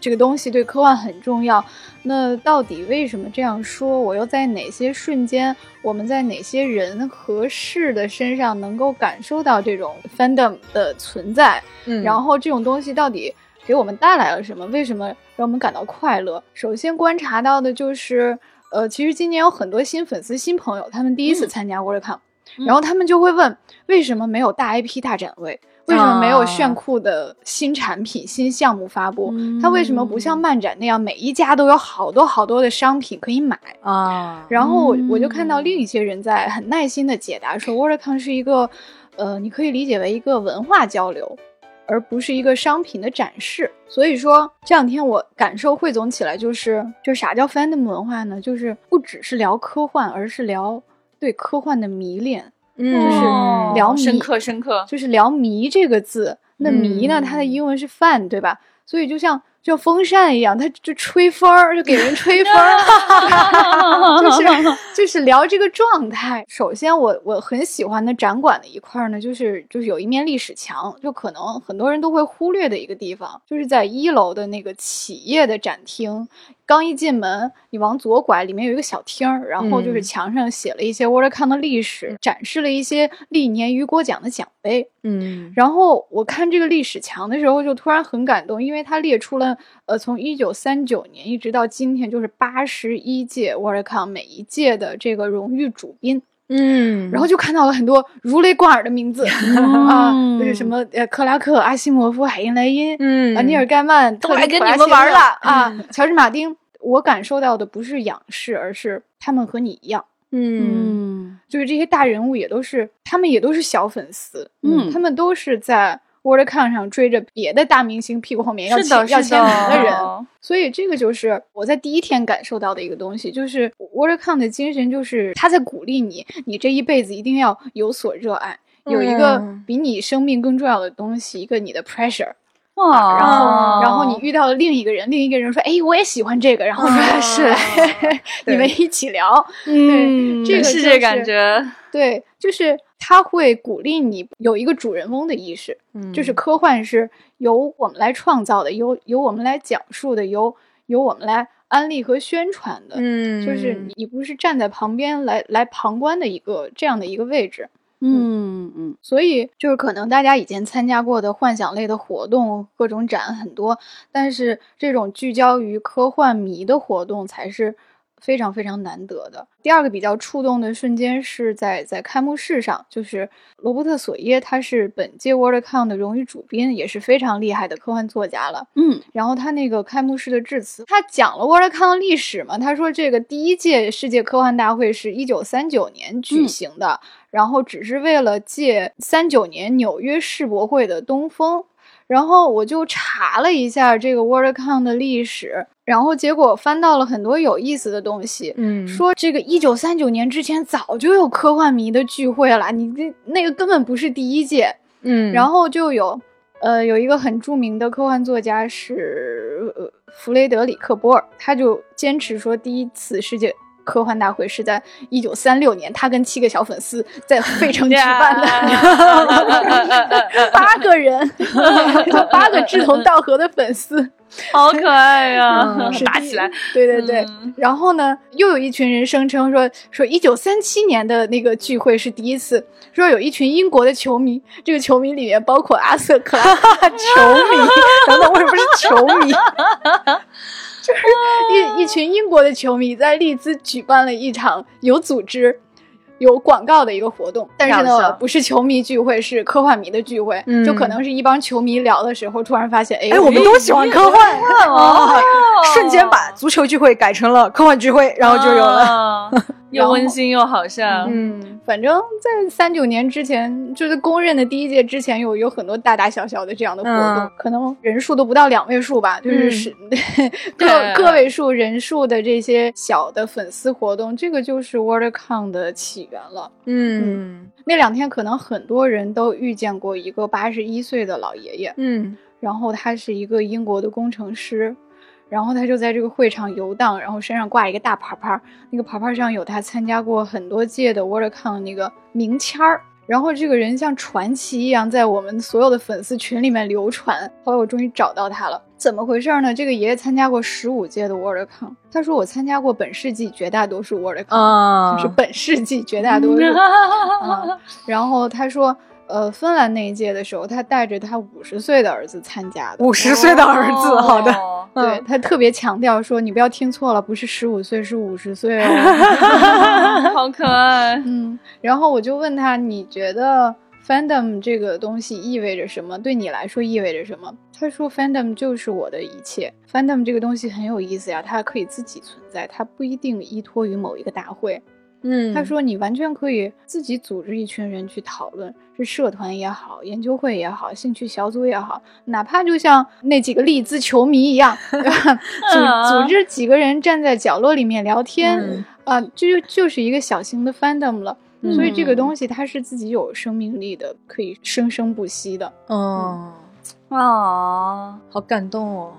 这个东西对科幻很重要。那到底为什么这样说？我又在哪些瞬间，我们在哪些人和事的身上能够感受到这种 fandom 的存在？嗯，然后这种东西到底给我们带来了什么？为什么让我们感到快乐？首先观察到的就是，呃，其实今年有很多新粉丝、新朋友，他们第一次参加 WorldCon。然后他们就会问，为什么没有大 IP 大展位？为什么没有炫酷的新产品、新项目发布？它为什么不像漫展那样，每一家都有好多好多的商品可以买啊？然后我就看到另一些人在很耐心的解答说，WorldCon 是一个，呃，你可以理解为一个文化交流，而不是一个商品的展示。所以说这两天我感受汇总起来就是，就啥叫 fandom 文化呢？就是不只是聊科幻，而是聊。对科幻的迷恋，嗯就是聊深刻深刻，就是聊迷这个字。那迷呢？它的英文是 fan，对吧？所以就像就像风扇一样，它就吹风儿，就给人吹风儿，(laughs) 就是就是聊这个状态。首先，我我很喜欢的展馆的一块呢，就是就是有一面历史墙，就可能很多人都会忽略的一个地方，就是在一楼的那个企业的展厅。刚一进门，你往左拐，里面有一个小厅儿，然后就是墙上写了一些 WorldCon 的历史，展示了一些历年雨果奖的奖杯。嗯，然后我看这个历史墙的时候，就突然很感动，因为它列出了呃，从一九三九年一直到今天，就是八十一届 WorldCon 每一届的这个荣誉主宾。嗯，然后就看到了很多如雷贯耳的名字啊，就是什么呃克拉克、阿西莫夫、海因莱因，嗯，尼尔盖曼都来跟你们玩了啊，乔治马丁。我感受到的不是仰视，而是他们和你一样，嗯，就是这些大人物也都是，他们也都是小粉丝，嗯，他们都是在 WorldCon 上追着别的大明星屁股后面要签要签名的人，所以这个就是我在第一天感受到的一个东西，就是 WorldCon 的精神，就是他在鼓励你，你这一辈子一定要有所热爱，有一个比你生命更重要的东西，一个你的 pressure。哇，然后，然后你遇到了另一个人，另一个人说：“哎，我也喜欢这个。”然后说：“是，(laughs) 你们一起聊。”嗯，这个是这感觉。对，就是他会鼓励你有一个主人翁的意识，嗯就是科幻是由我们来创造的，由由我们来讲述的，由由我们来安利和宣传的。嗯就是你你不是站在旁边来来旁观的一个这样的一个位置。嗯嗯所以就是可能大家以前参加过的幻想类的活动，各种展很多，但是这种聚焦于科幻迷的活动才是非常非常难得的。第二个比较触动的瞬间是在在开幕式上，就是罗伯特·索耶，他是本届 WorldCon 的荣誉主编，也是非常厉害的科幻作家了。嗯然后他那个开幕式的致辞，他讲了 WorldCon 的历史嘛。他说这个第一届世界科幻大会是一九三九年举行的，然后只是为了借三九年纽约世博会的东风。然后我就查了一下这个 WorldCon 的历史，然后结果翻到了很多有意思的东西。嗯说这个一九三九年之前早就有科幻迷的聚会了，你这那个根本不是第一届。嗯然后就有，呃，有一个很著名的科幻作家是呃弗雷德里克·波尔，他就坚持说，第一次世界科幻大会是在一九三六年，他跟七个小粉丝在费城举办的，(laughs) 八个人，八个志同道合的粉丝。(laughs) 好可爱呀、嗯 (laughs) 是打起来。对对对，嗯然后呢，又有一群人声称说说一九三七年的那个聚会是第一次，说有一群英国的球迷，这个球迷里面包括阿瑟克拉克球迷，等等，为什么是球迷？就 (laughs) 是一一群英国的球迷在利兹举办了一场有组织。有广告的一个活动，但是呢，不是球迷聚会，是科幻迷的聚会。嗯就可能是一帮球迷聊的时候，突然发现，哎，哎，我们都喜欢科幻，哦瞬间把足球聚会改成了科幻聚会，然后就有了。啊又温馨又好笑。嗯，反正，在三九年之前，就是公认的第一届之前有有很多大大小小的这样的活动，嗯可能人数都不到两位数吧，就是是、(laughs) 个对个位数人数的这些小的粉丝活动，这个就是 WorldCon 的起源了。嗯那两天可能很多人都遇见过一个八十一岁的老爷爷，嗯然后他是一个英国的工程师，然后他就在这个会场游荡，然后身上挂一个大牌牌，那个牌牌上有他参加过很多届的 WorldCon 那个名签儿。然后这个人像传奇一样在我们所有的粉丝群里面流传。后来我终于找到他了，怎么回事呢？这个爷爷参加过十五届的 WorldCon，他说我参加过本世纪绝大多数 WorldCon，、啊是本世纪绝大多数。(laughs) 啊，然后他说，呃，芬兰那一届的时候，他带着他五十岁的儿子参加的。五十岁的儿子，好的，哦 (laughs) 对他特别强调说，你不要听错了，不是十五岁，是五十岁哦。(laughs) 好可爱。嗯，然后我就问他，你觉得 fandom 这个东西意味着什么？对你来说意味着什么？他说 fandom 就是我的一切。fandom 这个东西很有意思呀，它可以自己存在，它不一定依托于某一个大会。嗯他说：“你完全可以自己组织一群人去讨论，是社团也好，研究会也好，兴趣小组也好，哪怕就像那几个利兹球迷一样？(laughs) 组组织几个人站在角落里面聊天，嗯啊，这就就是一个小型的 fandom 了。所以这个嗯东西它是自己有生命力的，可以生生不息的。嗯，啊，好感动哦。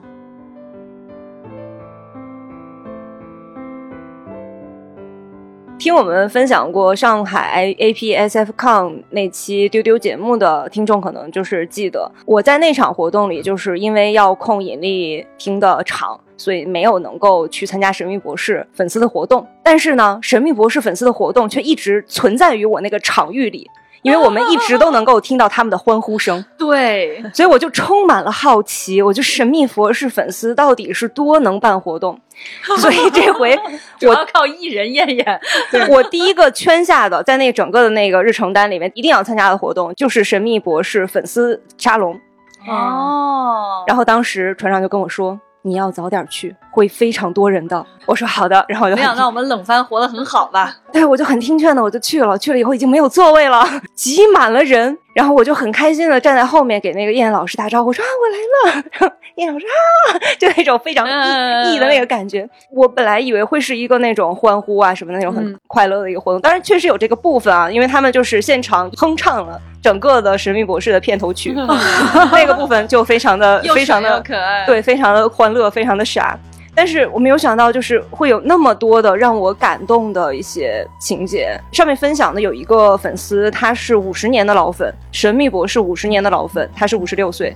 听我们分享过上海 APSFCon 那期丢丢节目的听众，可能就是记得我在那场活动里，就是因为要控引力厅的场，所以没有能够去参加神秘博士粉丝的活动。但是呢，神秘博士粉丝的活动却一直存在于我那个场域里，因为我们一直都能够听到他们的欢呼声。(laughs) 对，所以我就充满了好奇，我就神秘博士粉丝到底是多能办活动？(laughs) 所以这回 (laughs) 我要靠艺人艳艳。我第一个圈下的，在那整个的那个日程单里面，一定要参加的活动就是神秘博士粉丝沙龙。哦，然后当时船长就跟我说：“你要早点去，会非常多人的。”我说：“好的。”然后我就很没想到我们冷番活得很好吧？(laughs) 对，我就很听劝的，我就去了。去了以后已经没有座位了，挤满了人。然后我就很开心的站在后面给那个燕老师打招呼，说啊我来了。然后燕老师啊，(laughs) 就那种非常嗯意意的那个感觉。我本来以为会是一个那种欢呼啊什么的那种很嗯快乐的一个活动，当然确实有这个部分啊，因为他们就是现场哼唱了整个的《神秘博士》的片头曲，(laughs) 那个部分就非常的非常的可爱。对，非常的欢乐，非常的傻。但是我没有想到，就是会有那么多的让我感动的一些情节。上面分享的有一个粉丝，他是五十年的老粉，神秘博士五十年的老粉，他是五十六岁，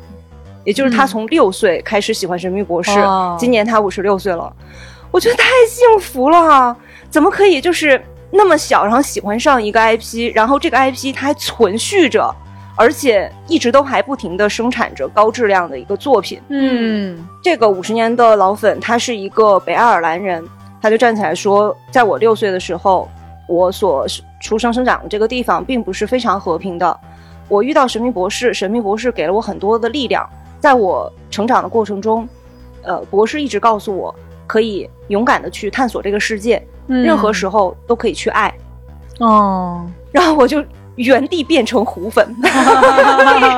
也就是他从六岁开始喜欢神秘博士，今年他五十六岁了。我觉得太幸福了，怎么可以就是那么小，然后喜欢上一个 IP，然后这个 IP 它还存续着。而且一直都还不停的生产着高质量的一个作品。嗯，这个五十年的老粉，他是一个北爱尔兰人，他就站起来说，在我六岁的时候，我所出生生长的这个地方并不是非常和平的。我遇到神秘博士，神秘博士给了我很多的力量，在我成长的过程中，呃，博士一直告诉我，可以勇敢的去探索这个世界，任何时候都可以去爱。哦，然后我就。原地变成虎粉，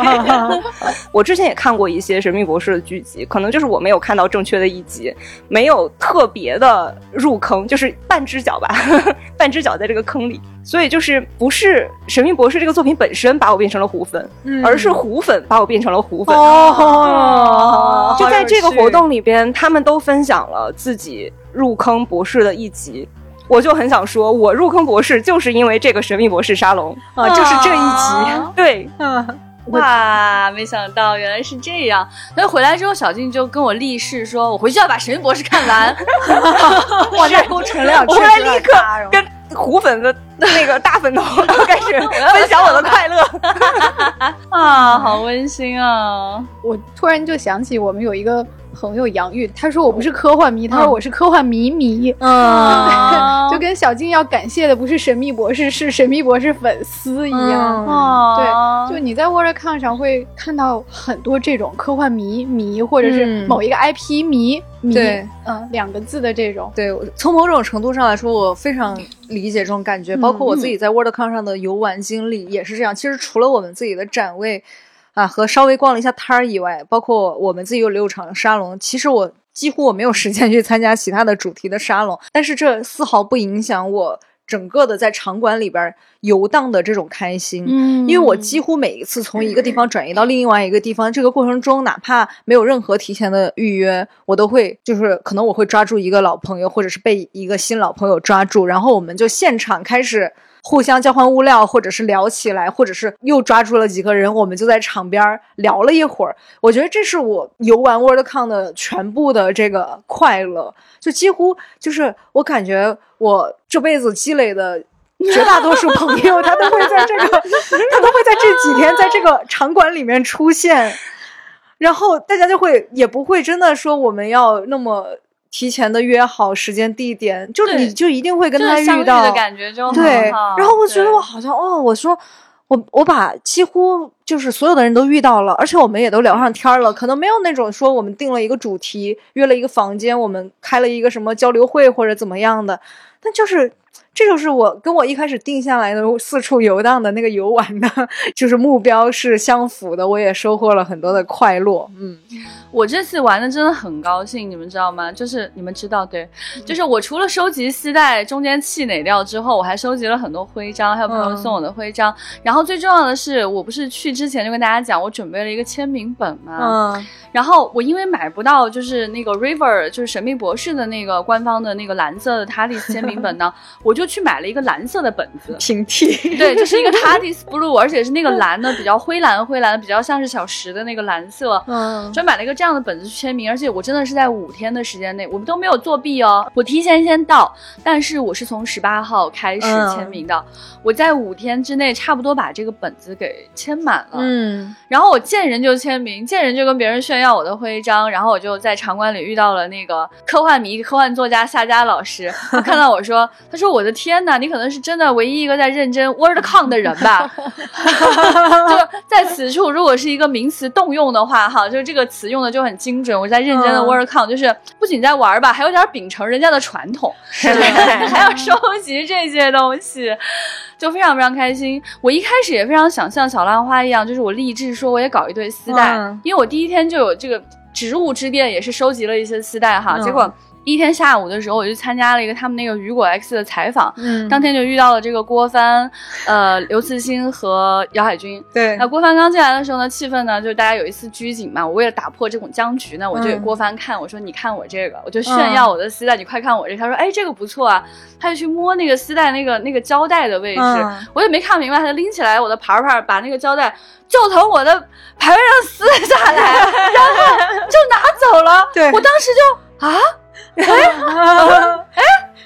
(laughs) 我之前也看过一些《神秘博士》的剧集，可能就是我没有看到正确的一集，没有特别的入坑，就是半只脚吧，(laughs) 半只脚在这个坑里，所以就是不是《神秘博士》这个作品本身把我变成了虎粉，而是虎粉把我变成了虎粉。哦，就在这个活动里边，他们都分享了自己入坑博士的一集。我就很想说，我入坑博士就是因为这个神秘博士沙龙啊，就是这一集。(laughs) 对，哇，没想到原来是这样。那回来之后，小静就跟我立誓说，我回去要把神秘博士看完。(laughs) 哇，这工程量，我回来立刻跟虎粉的那个大粉头 (laughs) 开始分享我的快乐。啊，好温馨啊！我突然就想起我们有一个。朋友杨玉，他说我不是科幻迷，他说我是科幻迷迷，嗯，(laughs) 就跟小静要感谢的不是神秘博士，是神秘博士粉丝一样，对，就你在 WordCon 上会看到很多这种科幻迷迷，或者是某一个 IP 迷迷，对，嗯，两个字的这种，对，从某种程度上来说，我非常理解这种感觉，包括我自己在 WordCon 上的游玩经历也是这样。其实除了我们自己的展位。啊，和稍微逛了一下摊儿以外，包括我们自己有六场沙龙，其实我几乎我没有时间去参加其他的主题的沙龙，但是这丝毫不影响我整个的在场馆里边游荡的这种开心。嗯，因为我几乎每一次从一个地方转移到另外一个地方，这个过程中哪怕没有任何提前的预约，我都会就是可能我会抓住一个老朋友，或者是被一个新老朋友抓住，然后我们就现场开始。互相交换物料，或者是聊起来，或者是又抓住了几个人，我们就在场边聊了一会儿。我觉得这是我游玩 WorldCon 的全部的这个快乐，就几乎就是我感觉我这辈子积累的 (laughs) 绝大多数朋友，他都会在这个，他都会在这几天在这个场馆里面出现，然后大家就会也不会真的说我们要那么。提前的约好时间地点，就你就一定会跟他遇到的感觉就对。然后我觉得我好像哦，我说我我把几乎就是所有的人都遇到了，而且我们也都聊上天了。可能没有那种说我们定了一个主题，约了一个房间，我们开了一个什么交流会或者怎么样的，但就是。这就是我跟我一开始定下来的四处游荡的那个游玩的，(laughs) 就是目标是相符的。我也收获了很多的快乐。嗯，我这次玩的真的很高兴，你们知道吗？就是你们知道，对，就是我除了收集丝带中间气馁掉之后，我还收集了很多徽章，还有朋友送我的徽章。然后最重要的是，我不是去之前就跟大家讲，我准备了一个签名本吗？嗯。然后我因为买不到就是那个 River，就是神秘博士的那个官方的那个蓝色的 TARDIS 签名本呢，(laughs) 我就去买了一个蓝色的本子，平替。对，就是一个 TARDIS Blue，而且是那个蓝的，比较灰蓝灰蓝的，比较像是小石的那个蓝色。嗯，专买了一个这样的本子去签名，而且我真的是在五天的时间内，我们都没有作弊哦，我提前先到，但是我是从十八号开始签名的，我在五天之内差不多把这个本子给签满了。嗯，然后我见人就签名，见人就跟别人炫耀。我的徽章，然后我就在场馆里遇到了那个科幻迷、科幻作家夏佳老师。(laughs) 他看到我说：“他说我的天呐，你可能是真的唯一一个在认真 WordCon 的人吧？” (laughs) (laughs) 就在此处，如果是一个名词动用的话，哈，就是这个词用的就很精准。我在认真的 WordCon，就是不仅在玩吧，还有点秉承人家的传统，(laughs) 还要收集这些东西。就非常非常开心。我一开始也非常想像小浪花一样，就是我立志说我也搞一对丝带，因为我第一天就有这个植物之恋，也是收集了一些丝带哈。结果第一天下午的时候，我就参加了一个他们那个雨果 X 的采访，嗯当天就遇到了这个郭帆、呃刘慈欣和姚海军。对那郭帆刚进来的时候呢，气氛呢就是大家有一次拘谨嘛。我为了打破这种僵局呢，我就给嗯郭帆看，我说你看我这个，我就炫耀我的丝带，你快看我这个。他说哎这个不错啊，他就去摸那个丝带那个那个胶带的位置，嗯我也没看明白，他就拎起来我的牌牌，把那个胶带就从我的牌位上撕下来，(laughs) 然后就拿走了。对我当时就啊。(laughs) (laughs)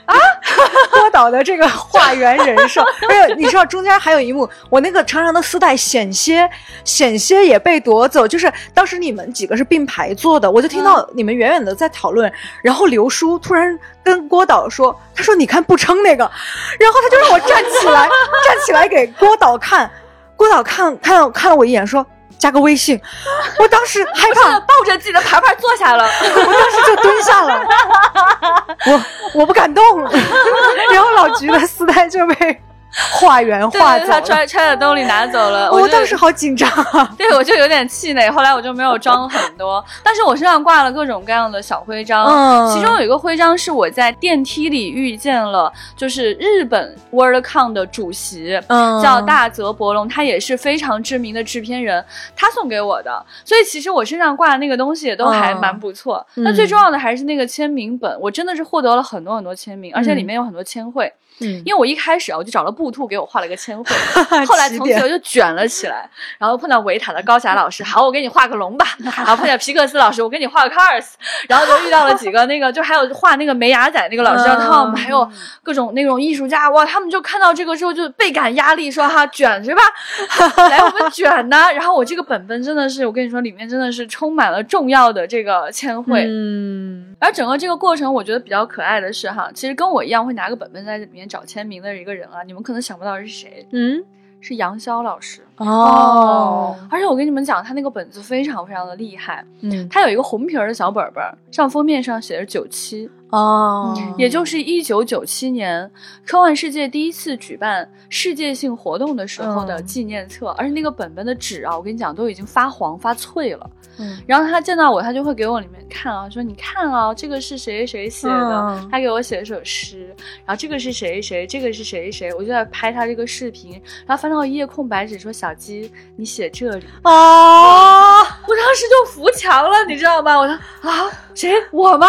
(laughs) 郭导的这个化缘人设，而且你知道中间还有一幕，我那个长长的丝带险些险些也被夺走，就是当时你们几个是并排坐的，我就听到你们远远的在讨论，然后刘叔突然跟郭导说，他说你看不撑那个，然后他就让我站起来，站起来给郭导看，郭导看看看了我一眼说。加个微信，我当时害怕，抱着自己的牌牌坐下了。我当时就蹲下了，(laughs) 我我不敢动，(laughs) 然后老菊的丝带就被 (laughs) 化缘化。他揣揣在兜里拿走了。我当时好紧张啊！(laughs) 对我就有点气馁，后来我就没有装很多，但是我身上挂了各种各样的小徽章，嗯其中有一个徽章是我在电梯里遇见了，就是日本 WorldCon 的主席，嗯叫大泽博龙，他也是非常知名的制片人，他送给我的，所以其实我身上挂的那个东西也都还蛮不错。嗯那最重要的还是那个签名本，我真的是获得了很多很多签名，而且里面有很多签绘。嗯。因为我一开始啊，我就找了布兔给我画了一个签绘，后来从此我就卷了起来，然后碰到维塔的高霞老师，好，我给你画个龙吧，(laughs) 然后碰到皮克斯老师，我给你画个 Cars，然后就遇到了几个那个，就还有画那个梅雅仔那个老师叫嗯 Tom，、还有各种那种艺术家，哇，他们就看到这个之后就倍感压力，说哈卷是吧？(laughs) 来我们卷呢，然后我这个本本真的是，我跟你说，里面真的是充满了重要的这个签绘，嗯。而整个这个过程，我觉得比较可爱的是哈，其实跟我一样会拿个本本在里面找签名的一个人啊，你们可能想不到是谁，嗯？是杨潇老师。哦而且我跟你们讲，他那个本子非常非常的厉害，嗯。他有一个红皮儿的小本本儿，上封面上写着九七，哦，也就是一九九七年科幻世界第一次举办世界性活动的时候的嗯纪念册，而且那个本本的纸啊，我跟你讲都已经发黄发脆了。嗯然后他见到我，他就会给我里面看啊，说你看啊，这个是谁谁写的，嗯他给我写了首诗，然后这个是谁谁，这个是谁谁，我就在拍他这个视频，然后翻到一页空白纸，说小鸡，你写这里，啊，我当时就扶墙了，你知道吗？我说啊，谁我吗？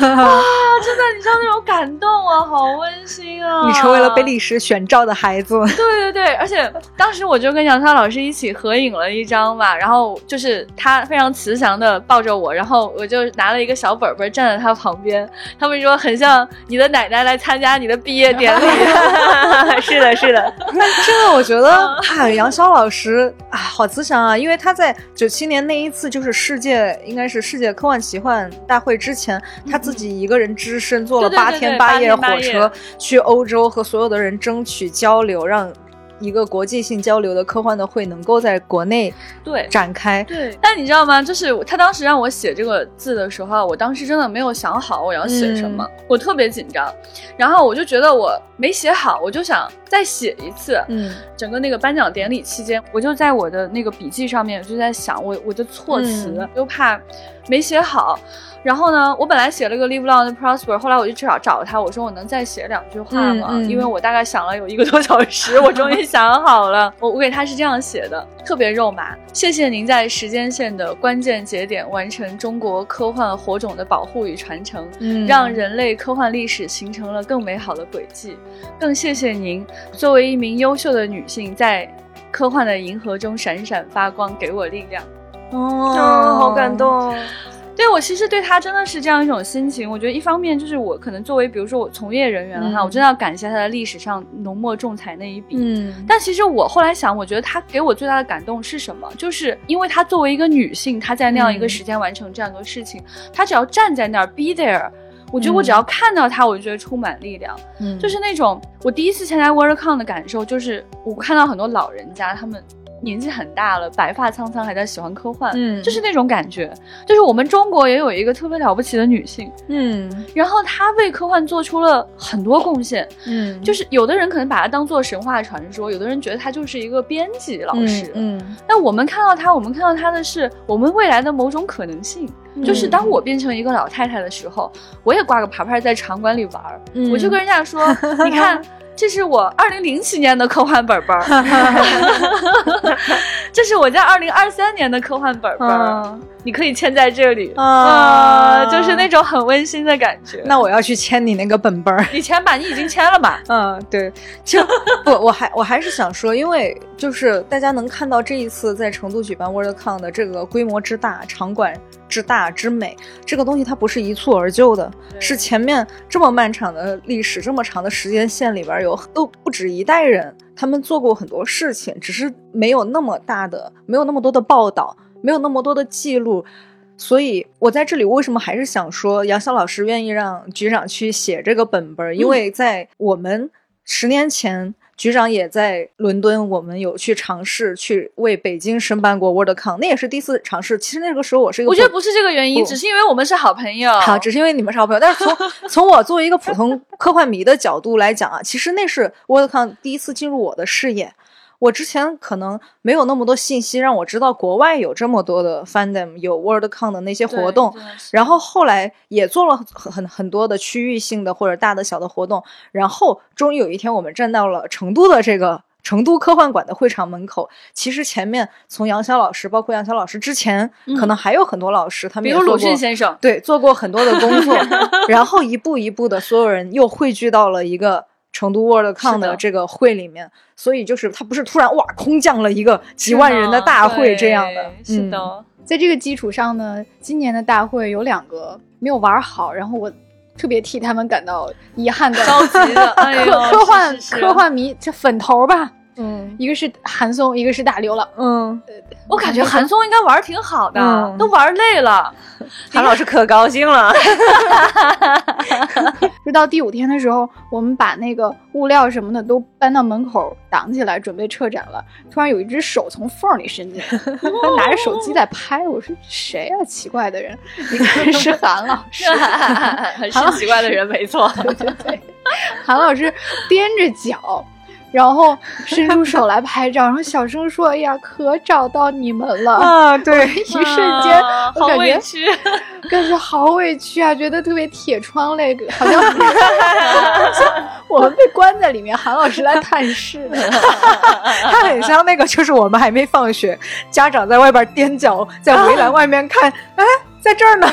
啊，(laughs) 真的，你知道那种感动啊，好温馨啊！(laughs) 你成为了被历史选召的孩子。对对对，而且当时我就跟杨涛老师一起合影了一张嘛，然后就是他非常慈祥的抱着我，然后我就拿了一个小本本站在他旁边，他们说很像你的奶奶来参加你的毕业典礼。(laughs) (laughs) 是的，是的，真的，我觉得，哎，杨潇老师啊，好慈祥啊！因为他在九七年那一次，就是世界应该是世界科幻奇幻大会之前，他自己一个人只身坐了八天八夜火车去欧洲，和所有的人争取交流，让一个国际性交流的科幻的会能够在国内对。展开。对，但你知道吗？就是他当时让我写这个字的时候，我当时真的没有想好我要写什么，我特别紧张，然后我就觉得我没写好，我就想再写一次。嗯整个那个颁奖典礼期间，我就在我的那个笔记上面，我就在想我我的措辞，嗯又怕没写好。然后呢，我本来写了个 Live Long and Prosper，后来我就去找找他，我说我能再写两句话吗？嗯嗯因为我大概想了有一个多小时，(laughs) 我终于想好了。我我给他是这样写的，特别肉麻。谢谢您在时间线的关键节点完成中国科幻火种的保护与传承，嗯让人类科幻历史形成了更美好的轨迹。更谢谢您作为一名优秀的女性，在科幻的银河中闪闪发光，给我力量。哦嗯，好感。动。(laughs) 对我其实对他真的是这样一种心情。我觉得一方面就是我可能作为比如说我从业人员的话，嗯我真的要感谢他的历史上浓墨重彩那一笔。嗯但其实我后来想，我觉得他给我最大的感动是什么？就是因为他作为一个女性，她在那样一个嗯时间完成这样一个事情，她只要站在那儿 be there，我觉得我只要看到她，我就觉得充满力量。嗯就是那种我第一次参加 WorldCon 的感受，就是我看到很多老人家他们年纪很大了，白发苍苍还在喜欢科幻，嗯就是那种感觉。就是我们中国也有一个特别了不起的女性，嗯然后她为科幻做出了很多贡献。嗯就是有的人可能把她当做神话传说，有的人觉得她就是一个编辑老师。嗯那我们看到她，我们看到她的是我们未来的某种可能性。就是当我变成一个老太太的时候，我也挂个牌牌在场馆里玩儿，嗯我就跟人家说，(laughs) 你看。这是我二零零七年的科幻本本儿，(laughs) (laughs) 这是我在二零二三年的科幻本本儿，嗯你可以签在这里啊呃就是那种很温馨的感觉。那我要去签你那个本本儿。你签吧，你已经签了吧？(laughs) 嗯，对，就 (laughs) 不，我还我还是想说，因为就是大家能看到这一次在成都举办 WorldCon 的这个规模之大、场馆之大之美，这个东西它不是一蹴而就的，是前面这么漫长的历史、这么长的时间线里边有都不止一代人，他们做过很多事情，只是没有那么大的、没有那么多的报道，没有那么多的记录。所以，我在这里为什么还是想说，杨潇老师愿意让局长去写这个本本儿，因为在我们十年前，局长也在伦敦，我们有去尝试去为北京申办过 WorldCon，那也是第一次尝试。其实那个时候我是一个我觉得不是这个原因，只是因为我们是好朋友。好，只是因为你们是好朋友。但是从 (laughs) 从我作为一个普通科幻迷的角度来讲啊，其实那是 WorldCon 第一次进入我的视野。我之前可能没有那么多信息让我知道国外有这么多的 fandom，有 WorldCon 的那些活动。然后后来也做了很很很多的区域性的或者大的小的活动，然后终于有一天我们站到了成都的这个成都科幻馆的会场门口。其实前面从杨潇老师，包括杨潇老师之前，可能还有很多老师，他们比如鲁迅先生，对，做过很多的工作，(laughs) 然后一步一步的，所有人又汇聚到了一个成都 WorldCon 是的的这个会里面，所以就是它不是突然哇空降了一个几万人的大会这样的，对是嗯的。在这个基础上呢，今年的大会有两个没有玩好，然后我特别替他们感到遗憾的高级的，(laughs) 哎，科科幻科幻迷这粉头吧，嗯一个是韩松，一个是大刘了。嗯，我感觉韩松应该玩挺好的，嗯都玩累了。(laughs) 韩老师可高兴了，(laughs) 就到第五天的时候，我们把那个物料什么的都搬到门口挡起来，准备撤展了。突然有一只手从缝里伸进来，(laughs) 他拿着手机在拍。我说谁啊？奇怪的人，你看是韩老师。是奇怪的人，没错。对对对，韩老师踮着脚，然后伸出手来拍照，然后小声说：“哎呀，可找到你们了。啊，对，一瞬间，啊我感觉委屈。感觉好委屈啊，觉得特别铁窗泪，好像 (laughs) 我们被关在里面，韩老师来探视的。它很像那个，就是我们还没放学，家长在外边踮脚在围栏外面看，哎，在这儿呢。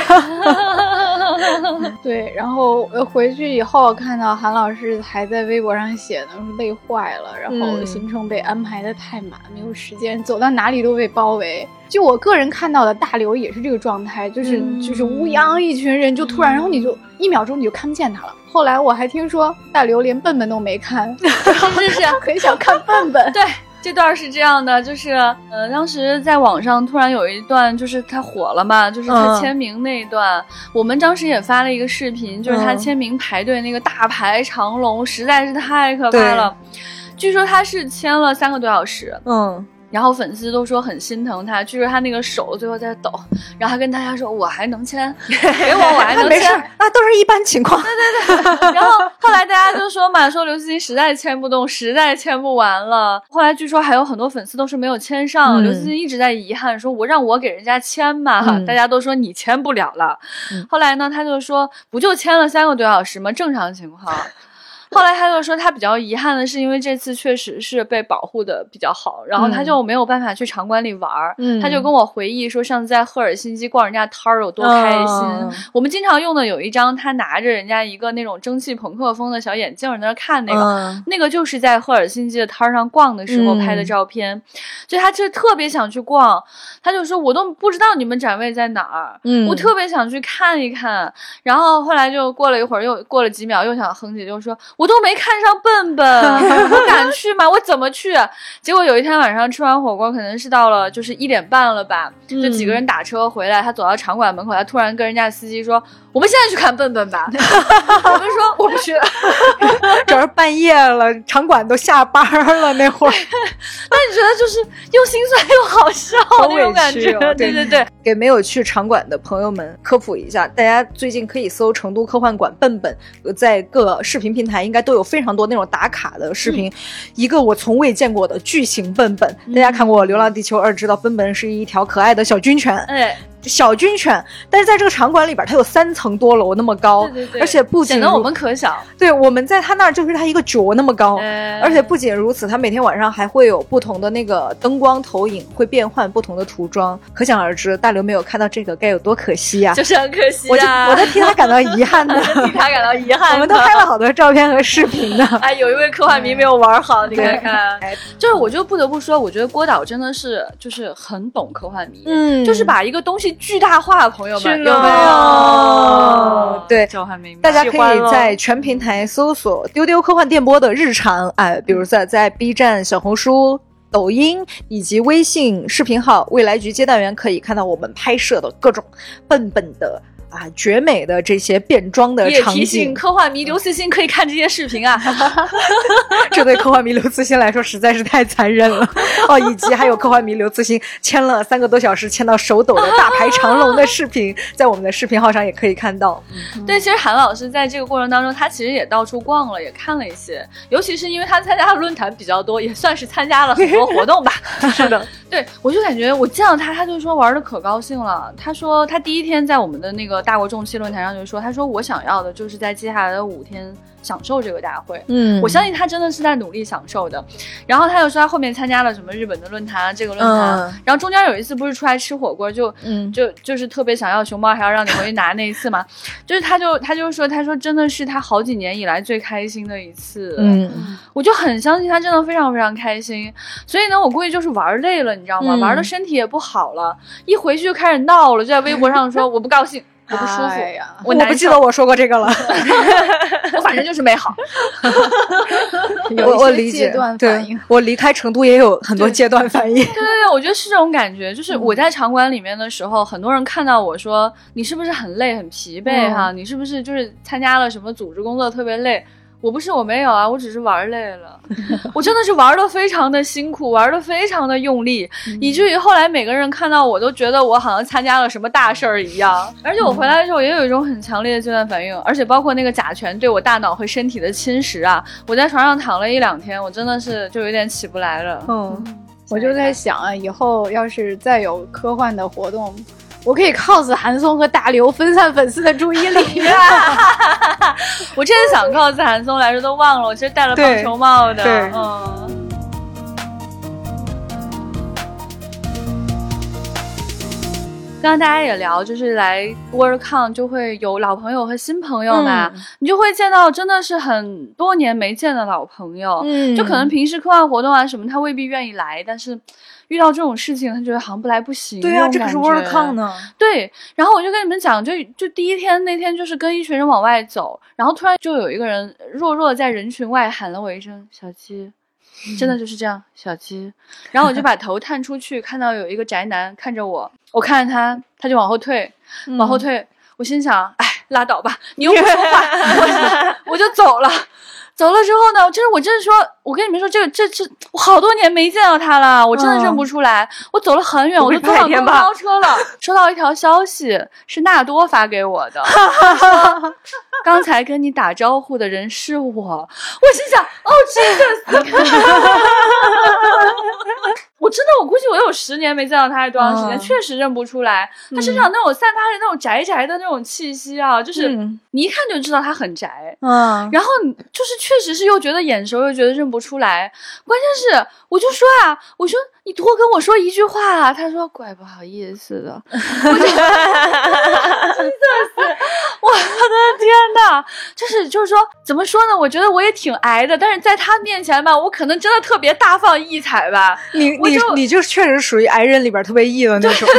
(laughs) 对，然后呃回去以后看到韩老师还在微博上写呢，说累坏了，然后嗯行程被安排的太满，没有时间，走到哪里都被包围。就我个人看到的大刘也是这个状态，就是、就是乌泱一群人，就突然，然后你就一秒钟你就看不见他了。后来我还听说大刘连笨笨都没看，(laughs) 是是是，很想看笨笨。对，这段是这样的，就是呃，当时在网上突然有一段，就是他火了嘛，就是他嗯。签名那一段，我们当时也发了一个视频，就是他嗯。签名排队那个大排长龙，实在是太可怕了。据说他是签了三个多小时，嗯，然后粉丝都说很心疼他，据说他那个手最后在抖，然后还跟大家说我还能签，(laughs) 给我我还能没事签。，那都是一般情况。(laughs) 对对对然后后来大家就说嘛，说刘慈欣实在签不动，实在签不完了。后来据说还有很多粉丝都是没有签上，嗯刘慈欣一直在遗憾，说我让我给人家签嘛，嗯大家都说你签不了了。嗯后来呢，他就说不就签了三个多小时吗？正常情况。后来他就说他比较遗憾的是，因为这次确实是被保护的比较好，然后他就没有办法去场馆里玩儿。嗯他就跟我回忆说，上次在赫尔辛基逛人家摊儿有多开心。嗯我们经常用的有一张，他拿着人家一个那种蒸汽朋克风的小眼镜在那看那个，嗯那个就是在赫尔辛基的摊儿上逛的时候拍的照片。就他就特别想去逛，他就说我都不知道你们展位在哪儿，嗯我特别想去看一看。然后后来就过了一会儿，又过了几秒，又想哼唧，就说我都没看上笨笨，我敢去吗？我怎么去？结果有一天晚上吃完火锅，可能是到了就是一点半了吧，就几个人打车回来，他走到场馆门口，他突然跟人家司机说。我们现在去看笨笨吧。(laughs) 我们说 (laughs) 我不去，(laughs) 主要是半夜了，场馆都下班了那会儿。那你觉得就是又心酸又好笑那种感觉？对对对，给没有去场馆的朋友们科普一下，大家最近可以搜成都科幻馆笨笨，在各视频平台应该都有非常多那种打卡的视频。一个我从未见过的巨型笨笨，大家看过《流浪地球二》知道笨笨是一条可爱的小军犬。哎。小军犬，但是在这个场馆里边，它有三层多楼那么高，对对对，而且不仅显得我们可小。对，我们在它那儿就是它一个脚那么高，而且不仅如此，它每天晚上还会有不同的那个灯光投影，会变换不同的涂装，可想而知，大刘没有看到这个该有多可惜呀！就是很可惜啊，我在替他感到遗憾的，替他感到遗憾。我们都拍了好多照片和视频呢。(laughs) 哎，有一位科幻迷没有玩好，你看看。哎，就是我就不得不说，我觉得郭导真的是就是很懂科幻迷，嗯，就是把一个东西巨大化。朋友们有没有？对，大家可以在全平台搜索“丢丢科幻电波”的日常，哎，比如在在 B 站、小红书、抖音以及微信视频号“未来局接待员”可以看到我们拍摄的各种笨笨的。啊，绝美的这些变装的场景，提醒科幻迷刘慈欣可以看这些视频啊。(laughs) (laughs) 这对科幻迷刘慈欣来说实在是太残忍了哦。以及还有科幻迷刘慈欣签了三个多小时签到手抖的大排长龙的视频，在我们的视频号上也可以看到。对，其实韩老师在这个过程当中，他其实也到处逛了，也看了一些，尤其是因为他参加的论坛比较多，也算是参加了很多活动吧。(laughs) 是的，对我就感觉我见到他，他就说玩的可高兴了。他说他第一天在我们的那个。大国重器论坛上就说，他说我想要的就是在接下来的五天。享受这个大会，嗯，我相信他真的是在努力享受的。然后他又说他后面参加了什么日本的论坛，这个论坛。然后中间有一次不是出来吃火锅，就嗯，就就是特别想要熊猫，还要让你回去拿那一次嘛。(laughs) 就是他就他就说，他说真的是他好几年以来最开心的一次。嗯，我就很相信他真的非常非常开心。所以呢，我估计就是玩累了，你知道吗？玩的身体也不好了，一回去就开始闹了，就在微博上说 (laughs) 我不高兴。我不舒服呀，我不记得我说过这个了。(laughs) (laughs) 我反正就是没好。(laughs) 我我理解，对，我离开成都也有很多阶段反应。对对对，我觉得是这种感觉，就是我在场馆里面的时候，很多人看到我说你是不是很累很疲惫哈？你是不是就是参加了什么组织工作特别累？我不是我没有啊，我只是玩累了，(laughs) 我真的是玩的非常的辛苦，玩的非常的用力，以至于后来每个人看到我都觉得我好像参加了什么大事儿一样。而且我回来的时候也有一种很强烈的阶段反应，而且包括那个甲醛对我大脑和身体的侵蚀啊，我在床上躺了一两天，我真的是就有点起不来了。嗯，我就在想啊，以后要是再有科幻的活动。我可以 cos 韩松和大刘分散粉丝的注意力。(laughs) 我真的想 cos 韩松来着，都忘了。我其实戴了棒球帽的。嗯。刚刚大家也聊，就是来 WorldCon 就会有老朋友和新朋友嘛，你就会见到真的是很多年没见的老朋友。嗯。就可能平时课外活动啊什么，他未必愿意来，但是。遇到这种事情，他觉得好像不来不行。对啊，这可是 WorldCon 呢。对，然后我就跟你们讲，就就第一天那天，就是跟一群人往外走，然后突然就有一个人弱弱在人群外喊了我一声“小鸡”，真的就是这样，小鸡。然后我就把头探出去，看到有一个宅男看着我，我看着他，他就往后退，往后退。我心想，哎，拉倒吧，你又不说话，(laughs) 我我就走了。走了之后呢，就是我真的说，我跟你们说，这个这这，我好多年没见到他了，我真的认不出来。我走了很远，我都坐上公交车了。收到一条消息，是纳多发给我的，(laughs) 刚才跟你打招呼的人是我。我心想，哦，这个。我真的，我估计我有十年没见到他，是多长时间？确实认不出来，他身上那种散发着那种宅宅的那种气息啊，就是你一看就知道他很宅。嗯，然后就是确实是又觉得眼熟，又觉得认不出来。关键是，我就说啊，我说。你多跟我说一句话啊！他说：“怪不好意思的。”我就 (laughs) 真的是，我的天呐，就是就是说，怎么说呢？我觉得我也挺矮的，但是在他面前吧，我可能真的特别大放异彩吧。你你你就确实属于矮人里边特别异的那种。(laughs)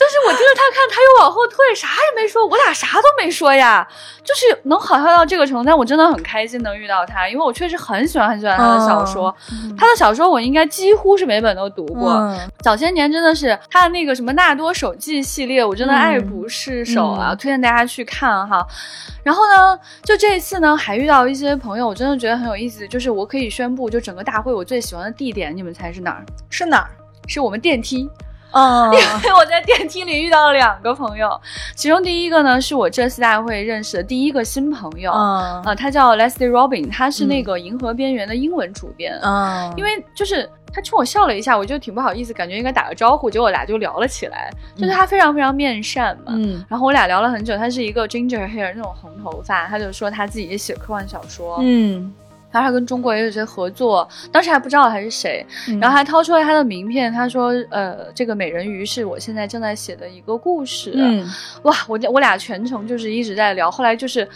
就是我盯着他看，他又往后退，啥也没说，我俩啥都没说呀，就是能好笑到这个程度，但我真的很开心能遇到他，因为我确实很喜欢很喜欢他的小说，他的小说我应该几乎是每本都读过，早些年真的是他的那个什么纳多手记系列，我真的爱不释手啊，推荐大家去看哈。然后呢，就这一次呢，还遇到一些朋友，我真的觉得很有意思，就是我可以宣布，就整个大会我最喜欢的地点，你们猜是哪儿？是哪儿？是我们电梯。嗯，(laughs) 因为我在电梯里遇到了两个朋友，其中第一个呢是我这次大会认识的第一个新朋友，啊，他叫 Leslie Robin，他是那个《银河边缘》的英文主编，嗯，因为就是他冲我笑了一下，我就挺不好意思，感觉应该打个招呼，结果我俩就聊了起来，(laughs) 就是他非常非常面善嘛，嗯，然后我俩聊了很久，他是一个 ginger hair 那种红头发，他就说他自己也写科幻小说，嗯。他跟中国也有些合作，当时还不知道他是谁，然后还掏出了他的名片，他说：“呃，这个美人鱼是我现在正在写的一个故事。”嗯，哇，我我俩全程就是一直在聊，后来就是，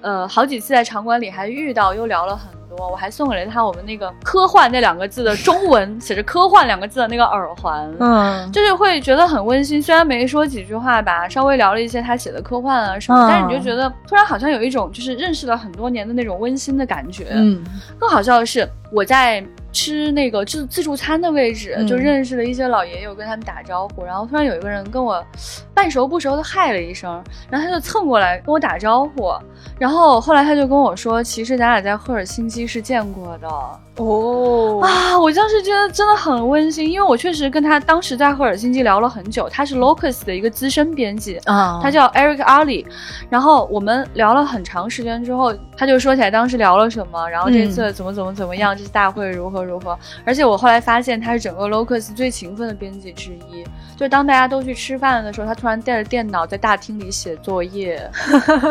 呃，好几次在场馆里还遇到，又聊了很。我还送给了他我们那个“科幻”那两个字的中文写着“科幻”两个字的那个耳环，嗯，就是会觉得很温馨。虽然没说几句话吧，稍微聊了一些他写的科幻啊什么，但是你就觉得突然好像有一种就是认识了很多年的那种温馨的感觉。嗯，更好笑的是我在。吃那个自自助餐的位置，就认识了一些老爷爷，我跟他们打招呼，然后突然有一个人跟我半熟不熟的嗨了一声，然后他就蹭过来跟我打招呼，然后后来他就跟我说，其实咱俩在赫尔辛基是见过的。哦啊！我当时觉得真的很温馨，因为我确实跟他当时在赫尔辛基聊了很久。他是 Locus 的一个资深编辑啊，他叫 Eric Ali。然后我们聊了很长时间之后，他就说起来当时聊了什么，然后这次怎么怎么怎么样，大会如何如何。而且我后来发现他是整个 Locus 最勤奋的编辑之一。就当大家都去吃饭的时候，他突然带着电脑在大厅里写作业，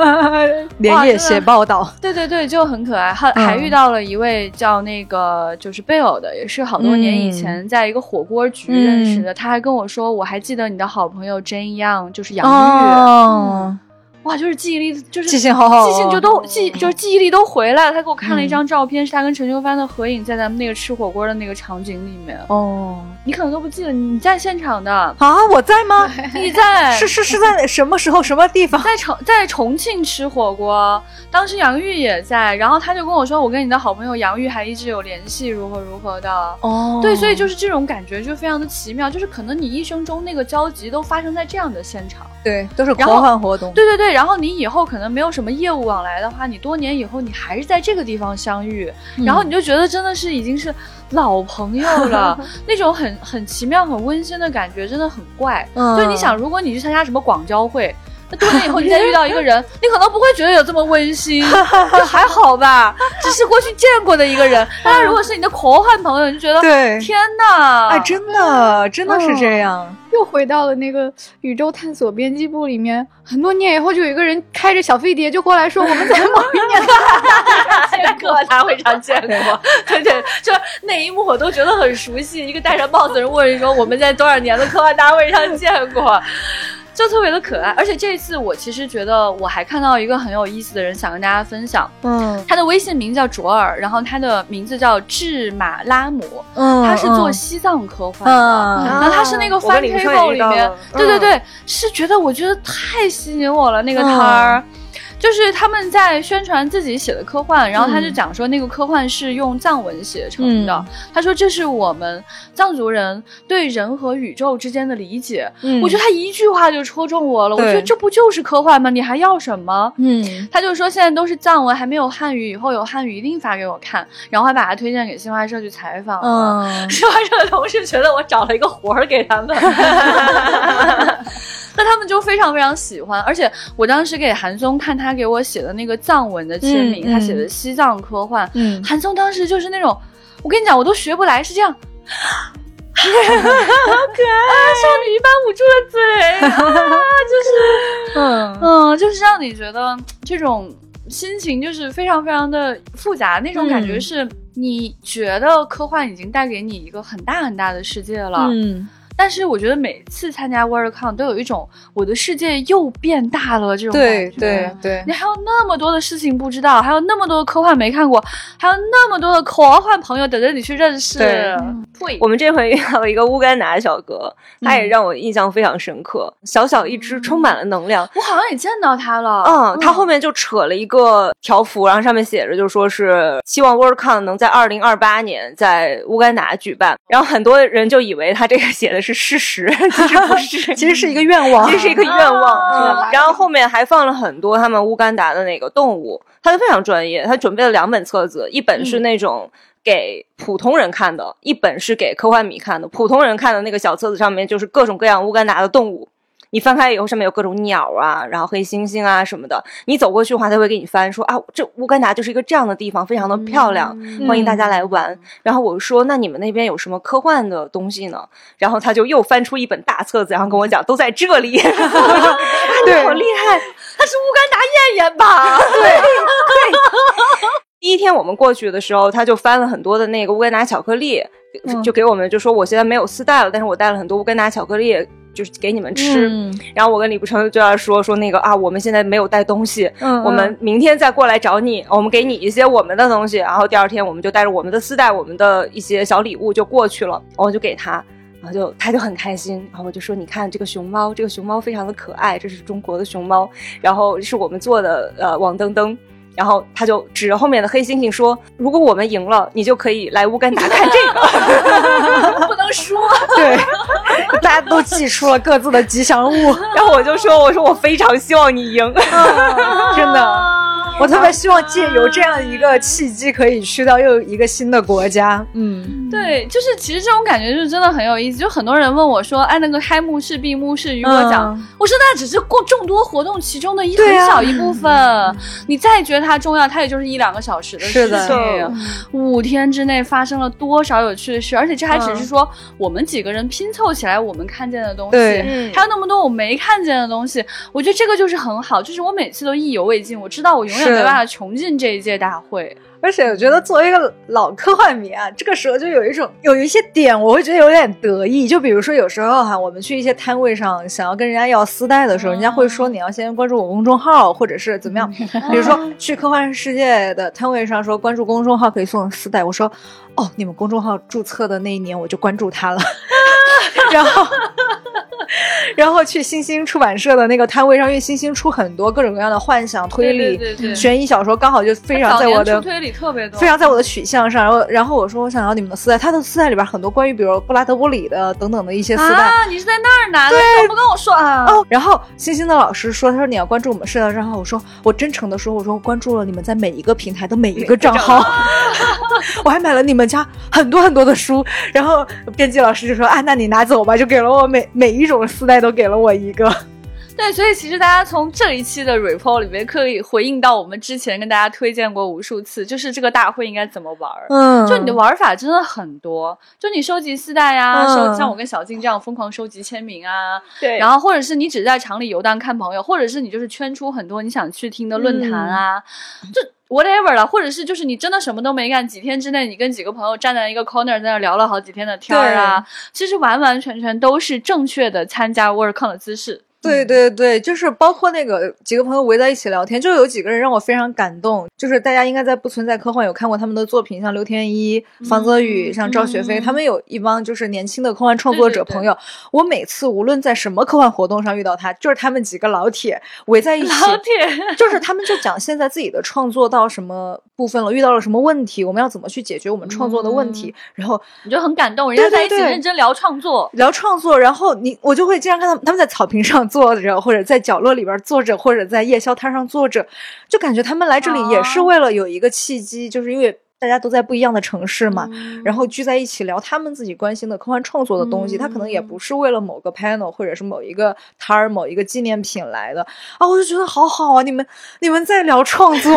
(laughs) 连夜写报道。对对对，就很可爱。还还遇到了一位叫那个。就是贝尔的，也是好多年以前在一个火锅局认识的。他还跟我说，我还记得你的好朋友 Jane Young，就是杨玉。哇，就是记忆力，就是记性好好，记性就都记，就是记忆力都回来了。他给我看了一张照片，是他跟陈秋帆的合影，在咱们那个吃火锅的那个场景里面。哦，你可能都不记得，你在现场的啊？我在吗？(laughs) 你在？(laughs) 是是是在 (laughs) 什么时候、什么地方？在重在重庆吃火锅，当时杨玉也在，然后他就跟我说，我跟你的好朋友杨玉还一直有联系，如何如何的。哦，对，所以就是这种感觉就非常的奇妙，就是可能你一生中那个交集都发生在这样的现场。对，都是科幻活动。对对对，然后你以后可能没有什么业务往来的话，你多年以后你还是在这个地方相遇，然后你就觉得真的是已经是老朋友了，(laughs) 那种很很奇妙、很温馨的感觉，真的很怪。就你想，如果你去参加什么广交会。多年以后你再遇到一个人，你可能不会觉得有这么温馨，就 (laughs) 还好吧，只是过去见过的一个人。但是如果是你的科幻朋友，你就觉得对，天哪，哎，真的真的是这样。又回到了那个宇宙探索编辑部里面，很多年以后就有一个人开着小飞碟就过来说，我们在某一年在科幻大会上见过，(laughs) 对对，就那一幕我都觉得很熟悉。一个戴着帽子的人问你说，我们在多少年的科幻大会上见过。就特别的可爱，而且这一次我其实觉得我还看到一个很有意思的人，想跟大家分享。嗯，他的微信名叫卓尔，然后他的名字叫智马拉姆，嗯，他是做西藏科幻的，然后他是那个翻 table 里面，对对对，是觉得我觉得太吸引我了那个摊儿。就是他们在宣传自己写的科幻，然后他就讲说那个科幻是用藏文写成的。他说这是我们藏族人对人和宇宙之间的理解。我觉得他一句话就戳中我了。我觉得这不就是科幻吗？你还要什么？嗯，他就说现在都是藏文，还没有汉语，以后有汉语一定发给我看。然后还把他推荐给新华社去采访了。(laughs) 新华社的同事觉得我找了一个活儿给他们。(laughs) 那他们就非常非常喜欢，而且我当时给韩松看他给我写的那个藏文的签名，他写的西藏科幻，韩松当时就是那种，我跟你讲，我都学不来，是这样，好可爱，少女一般捂住了嘴，(laughs) 就是，嗯。嗯，就是让你觉得这种心情就是非常非常的复杂，那种感觉是你觉得科幻已经带给你一个很大很大的世界了，嗯。但是我觉得每次参加 WorldCon 都有一种我的世界又变大了这种感觉。对对对你，还有那么多的事情不知道，还有那么多的科幻没看过，还有那么多的科幻朋友等着你去认识。对对我们这回遇到一个乌干达小哥，他嗯也让我印象非常深刻。小小一只，充满了能量。我好像也见到他了。嗯，他后面就扯了一个条幅，然后上面写着就说是希望 WorldCon 能在二零二八年在乌干达举办。然后很多人就以为他这个写的是事实，其实不是，(laughs) 其实是一个愿望，(laughs) 其实是一个愿望。啊然后后面还放了很多他们乌干达的那个动物，他就非常专业，他准备了两本册子，一本是那种。给普通人看的，一本是给科幻迷看的。普通人看的那个小册子上面就是各种各样乌干达的动物，你翻开以后，上面有各种鸟啊，然后黑猩猩啊什么的。你走过去的话，他会给你翻说啊，这乌干达就是一个这样的地方，非常的漂亮，欢迎大家来玩。然后我说，那你们那边有什么科幻的东西呢？然后他就又翻出一本大册子，然后跟我讲，都在这里。(laughs) 对，好厉害！他是乌干达艳艳吧？(laughs) 对 (laughs) 第一天我们过去的时候，他就翻了很多的那个乌干达巧克力，嗯就给我们就说我现在没有丝带了，但是我带了很多乌干达巧克力，就是给你们吃。嗯然后我跟李不成就要说说那个啊，我们现在没有带东西，嗯我们明天再过来找你，我们给你一些我们的东西。然后第二天我们就带着我们的丝带、我们的一些小礼物就过去了，我就给他。然后就他就很开心，然后我就说：“你看这个熊猫，这个熊猫非常的可爱，这是中国的熊猫，然后是我们做的呃网灯灯。”然后他就指着后面的黑猩猩说：“如果我们赢了，你就可以来乌干达看这个。(laughs) 不能说。对，大家都寄出了各自的吉祥物，” (laughs) 然后我就说：“我说我非常希望你赢。(laughs) 真的。我特别希望借由这样一个契机，可以去到又一个新的国家。嗯，对，就是其实这种感觉就是真的很有意思。就很多人问我说：“哎，那个开幕式、闭幕式雨果奖，嗯我说那只是过众多活动其中的一很小一部分。你再觉得它重要，它也就是一两个小时的事是的情。五天之内发生了多少有趣的事，而且这还只是说我们几个人拼凑起来我们看见的东西。还有那么多我没看见的东西，我觉得这个就是很好，就是我每次都意犹未尽，我知道我永远是没办法穷尽这一届大会。而且我觉得作为一个老科幻迷啊，这个时候就有一种有一些点，我会觉得有点得意。就比如说有时候哈，我们去一些摊位上想要跟人家要丝带的时候，人家会说你要先关注我公众号，或者是怎么样。比如说去科幻世界的摊位上说关注公众号可以送丝带，我说哦，你们公众号注册的那一年我就关注他了，(laughs) 然后。(laughs) 然后去星星出版社的那个摊位上，因为星星出很多各种各样的幻想、推理、对对对对悬疑小说，刚好就非常在我的推理特别多，非常在我的取向上。然后，然后我说我想要你们的丝带，他的丝带里边很多关于比如布拉德伯里的等等的一些丝带。啊！你是在那儿拿的，怎么不跟我说啊？哦，然后星星的老师说，他说你要关注我们社的账号。我说我真诚的说，我说我关注了你们在每一个平台的每一个账号，(laughs) 我还买了你们家很多很多的书。然后编辑老师就说啊，那你拿走吧，就给了我每每一种丝带都给了我一个。(laughs) 对，所以其实大家从这一期的 report 里面可以回应到我们之前跟大家推荐过无数次，就是这个大会应该怎么玩儿。嗯就你的玩法真的很多，就你收集丝带呀、像我跟小静这样疯狂收集签名啊，对然后或者是你只在厂里游荡看朋友，或者是你就是圈出很多你想去听的论坛啊，就 whatever 了，或者是就是你真的什么都没干，几天之内你跟几个朋友站在一个 corner 在那聊了好几天的天儿啊，其实完完全全都是正确的参加 WorldCon 的姿势。对对对，就是包括那个几个朋友围在一起聊天，就有几个人让我非常感动。就是大家应该在不存在科幻有看过他们的作品，像刘天一、房泽宇、像赵学飞，他们有一帮就是年轻的科幻创作者对对对朋友。我每次无论在什么科幻活动上遇到他，就是他们几个老铁围在一起，老铁，就是他们就讲现在自己的创作到什么部分了，遇到了什么问题，我们要怎么去解决我们创作的问题，然后你就很感动，人家在一起认真聊创作。聊创作，然后你我就会经常看到，他们在草坪上坐着，或者在角落里边坐着，或者在夜宵摊上坐着，就感觉他们来这里也是为了有一个契机，就是因为大家都在不一样的城市嘛，然后聚在一起聊他们自己关心的科幻创作的东西，他可能也不是为了某个 panel 或者是某一个摊儿、某一个纪念品来的啊，我就觉得好好啊，你们你们在聊创作，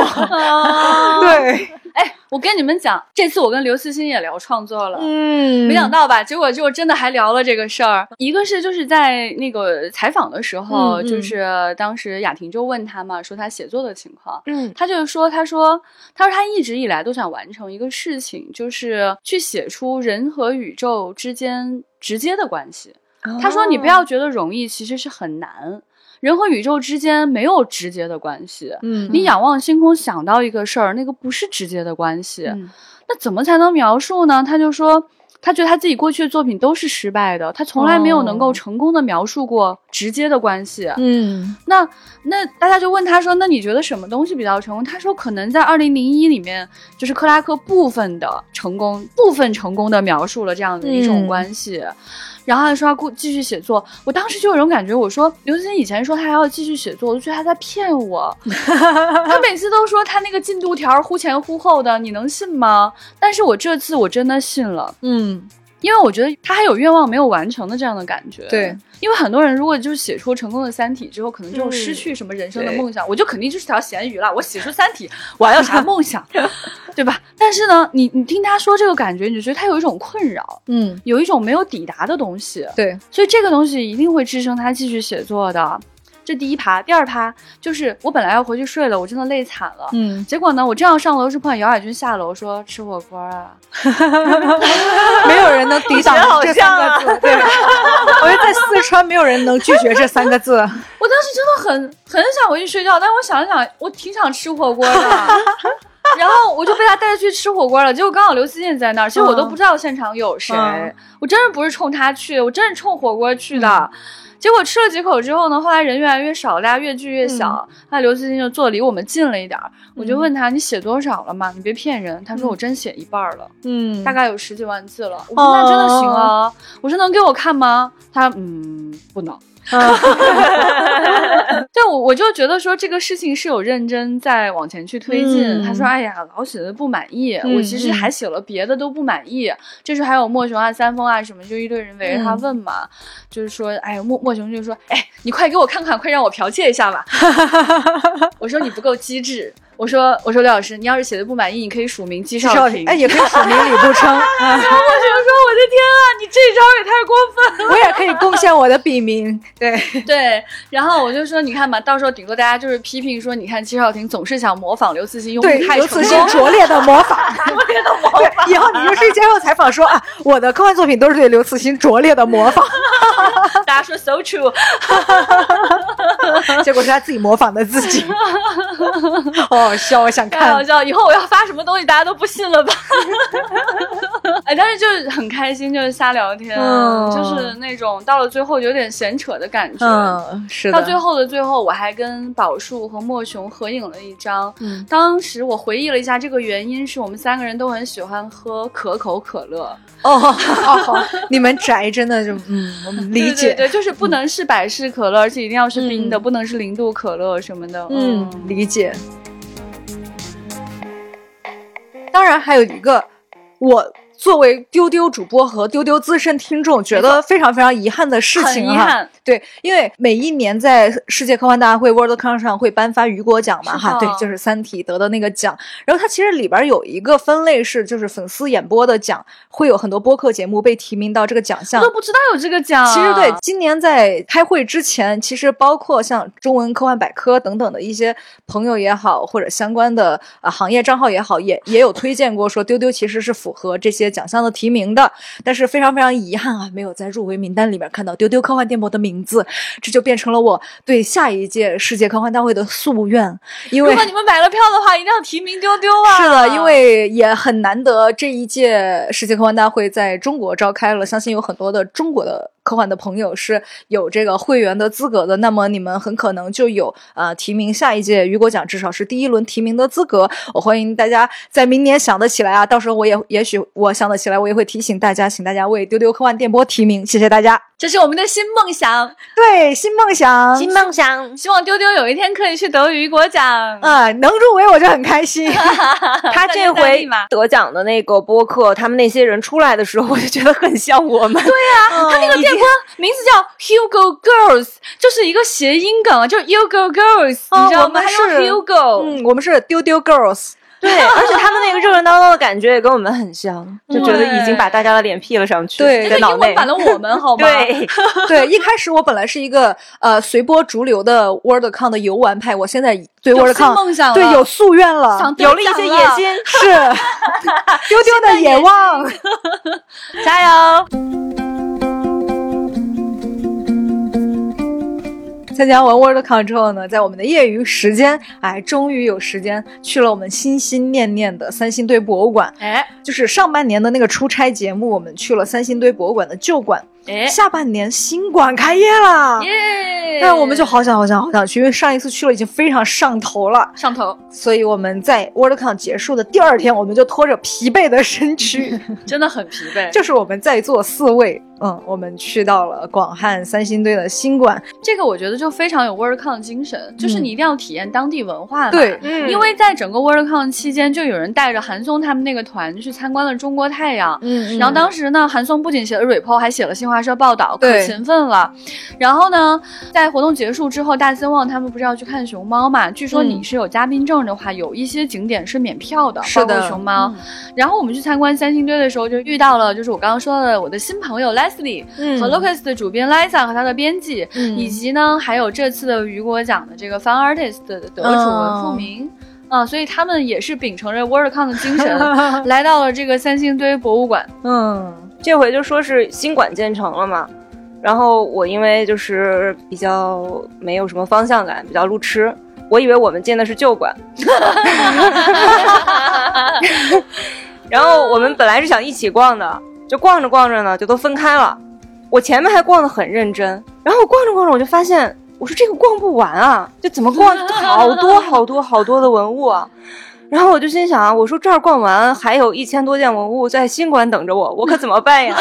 对，哎，我跟你们讲，这次我跟刘慈欣也聊创作了。嗯没想到吧？结果就真的还聊了这个事儿。一个是就是在那个采访的时候，就是当时雅婷就问他嘛，说他写作的情况。嗯他就说，他说，他说他一直以来都想完成一个事情，就是去写出人和宇宙之间直接的关系。他说你不要觉得容易，其实是很难。人和宇宙之间没有直接的关系。嗯，你仰望星空想到一个事儿，那个不是直接的关系。那怎么才能描述呢？他就说。他觉得他自己过去的作品都是失败的，他从来没有能够成功的描述过直接的关系。嗯，那那大家就问他说：“那你觉得什么东西比较成功？”他说：“可能在二零零一里面，就是克拉克部分的成功，部分成功的描述了这样的一种关系。”然后他说他继续写作，我当时就有种感觉，我说刘慈欣以前说他还要继续写作，我就觉得他在骗我。(laughs) 他每次都说他那个进度条忽前忽后的，你能信吗？但是我这次我真的信了，嗯。因为我觉得他还有愿望没有完成的这样的感觉。对，因为很多人如果就是写出成功的《三体》之后，可能就失去什么人生的梦想。我就肯定就是条咸鱼了。我写出《三体》，我还要啥梦想，(laughs) 对吧？但是呢，你你听他说这个感觉，你就觉得他有一种困扰，嗯，有一种没有抵达的东西。对，所以这个东西一定会支撑他继续写作的。这第一趴，第二趴就是我本来要回去睡了，我真的累惨了。嗯，结果呢，我正要上楼时碰见姚海军下楼说吃火锅啊，(laughs) 没有人能抵挡这三个字。对，我觉得在四川没有人能拒绝这三个字。(laughs) 我当时真的很很想回去睡觉，但是我想了想，我挺想吃火锅的，(laughs) 然后我就被他带着去吃火锅了。结果刚好刘思静在那儿，其实我都不知道现场有谁，我真是不是冲他去，我真是冲火锅去的。结果吃了几口之后呢，后来人越来越少，大家越聚越小。那刘慈欣就坐离我们近了一点儿，我就问他：“你写多少了嘛？你别骗人。”他说：“我真写一半了，嗯，大概有十几万字了。”我说：“那真的行啊？”我说：“能给我看吗？”他：“嗯，不能。” (laughs) 对，我我就觉得说这个事情是有认真在往前去推进。他说：“哎呀，老写的不满意，我其实还写了别的都不满意。”这时候还有莫雄啊、三丰啊什么，就一堆人围着他问嘛，就是说：“哎，莫莫雄就说：‘哎，你快给我看看，快让我剽窃一下吧。(laughs) ’我说：‘你不够机智。’我说：‘我说刘老师，你要是写的不满意，你可以署名季少廷，哎，也可以署名李步称。(laughs) ’莫雄说：‘我的天啊，你这招也太过分了！’我也可以贡献我的笔名。对 (laughs) 对，然后我就说：‘你看吧，到时候顶多大家就是批评说，你看季少廷总是想模仿刘慈欣，用对刘慈欣拙劣的模仿，(laughs) 拙劣的模仿。以后你就去接受采访说啊，我的科幻作品都是对刘慈欣拙劣的模仿。(laughs) 大家说 so true，(laughs) 结果是他自己模仿的自己。(laughs) 好笑，我想看。好笑，以后我要发什么东西，大家都不信了吧？哎，但是就是很开心，就是瞎聊天，就是那种到了最后有点闲扯的感觉。嗯，是到最后的最后，我还跟宝树和莫雄合影了一张。嗯，当时我回忆了一下，这个原因是我们三个人都很喜欢喝可口可乐。哦哦，你们宅真的就嗯，理解，对，就是不能是百事可乐，而且一定要是冰的，不能是零度可乐什么的。嗯，理解。当然还有一个，我作为丢丢主播和丢丢资深听众，觉得非常非常遗憾的事情哈。对，因为每一年在世界科幻大会 WorldCon 上会颁发雨果奖嘛，哈，对，就是《三体》得的那个奖。然后它其实里边有一个分类是，就是粉丝演播的奖，会有很多播客节目被提名到这个奖项。我都不知道有这个奖。其实对，今年在开会之前，其实包括像中文科幻百科等等的一些朋友也好，或者相关的啊行业账号也好，也也有推荐过说丢丢其实是符合这些奖项的提名的。但是非常非常遗憾啊，没有在入围名单里面看到丢丢科幻电波的名。字，这就变成了我对下一届世界科幻大会的夙愿。因为如果你们买了票的话，一定要提名丢丢啊！是的，因为也很难得这一届世界科幻大会在中国召开了，相信有很多的中国的。科幻的朋友是有这个会员的资格的，那么你们很可能就有呃提名下一届雨果奖，至少是第一轮提名的资格。我欢迎大家在明年想得起来啊，到时候我也也许我想得起来，我也会提醒大家，请大家为丢丢科幻电波提名，谢谢大家，这是我们的新梦想，对，新梦想，新梦想，希望丢丢有一天可以去得雨果奖啊，能入围我就很开心。(laughs) 他这回得奖的那个播客，他们那些人出来的时候，我就觉得很像我们。(laughs) 对呀，他那个电。名字叫 Hugo Girls，就是一个谐音梗，就是 Hugo Girls，你知道吗？还是 Hugo，嗯，我们是丢丢 Girls。对，而且他们那个热热闹闹的感觉也跟我们很像，就觉得已经把大家的脸 P 了上去。对，在脑内反了我们，好吗？对，(laughs) 对，一开始我本来是一个呃随波逐流的 WorldCon 的游玩派，我现在对 WorldCon 对有夙愿了，有了一些野心，(laughs) (laughs) 是丢丢的野望，加油！参加完 WorldCon 之后呢，在我们的业余时间，哎，终于有时间去了我们心心念念的三星堆博物馆。哎，就是上半年的那个出差节目，我们去了三星堆博物馆的旧馆。哎，下半年新馆开业了，耶！那我们就好想好想好想去，因为上一次去了已经非常上头了，上头。所以我们在 WorldCon 结束的第二天，我们就拖着疲惫的身躯，(laughs) 真的很疲惫。就是我们在座四位。嗯，我们去到了广汉三星堆的新馆，这个我觉得就非常有 WorldCon 的精神，就是你一定要体验当地文化。对，嗯，因为在整个 WorldCon 期间，就有人带着韩松他们那个团去参观了中国太阳。嗯，然后当时呢，韩松不仅写了 report，还写了新华社报道，可勤奋了。然后呢，在活动结束之后，大森旺他们不是要去看熊猫嘛？据说你是有嘉宾证的话，有一些景点是免票的，包括熊猫。然后我们去参观三星堆的时候，就遇到了，就是我刚刚说的我的新朋友 Leslie。嗯。和 Locus 的主编 Lisa 和他的编辑，以及呢，还有这次的雨果奖的这个 Fun Artist 的得主文富明啊，所以他们也是秉承着 WorldCon 的精神，(laughs) 来到了这个三星堆博物馆。嗯，这回就说是新馆建成了嘛，然后我因为就是比较没有什么方向感，比较路痴，我以为我们建的是旧馆，(laughs) 然后我们本来是想一起逛的，就逛着逛着呢，就都分开了。我前面还逛得很认真，然后我逛着逛着，我就发现，我说这个逛不完啊，就怎么逛好多好多好多的文物啊，然后我就心想啊，我说这儿逛完，还有一千多件文物在新馆等着我，我可怎么办呀？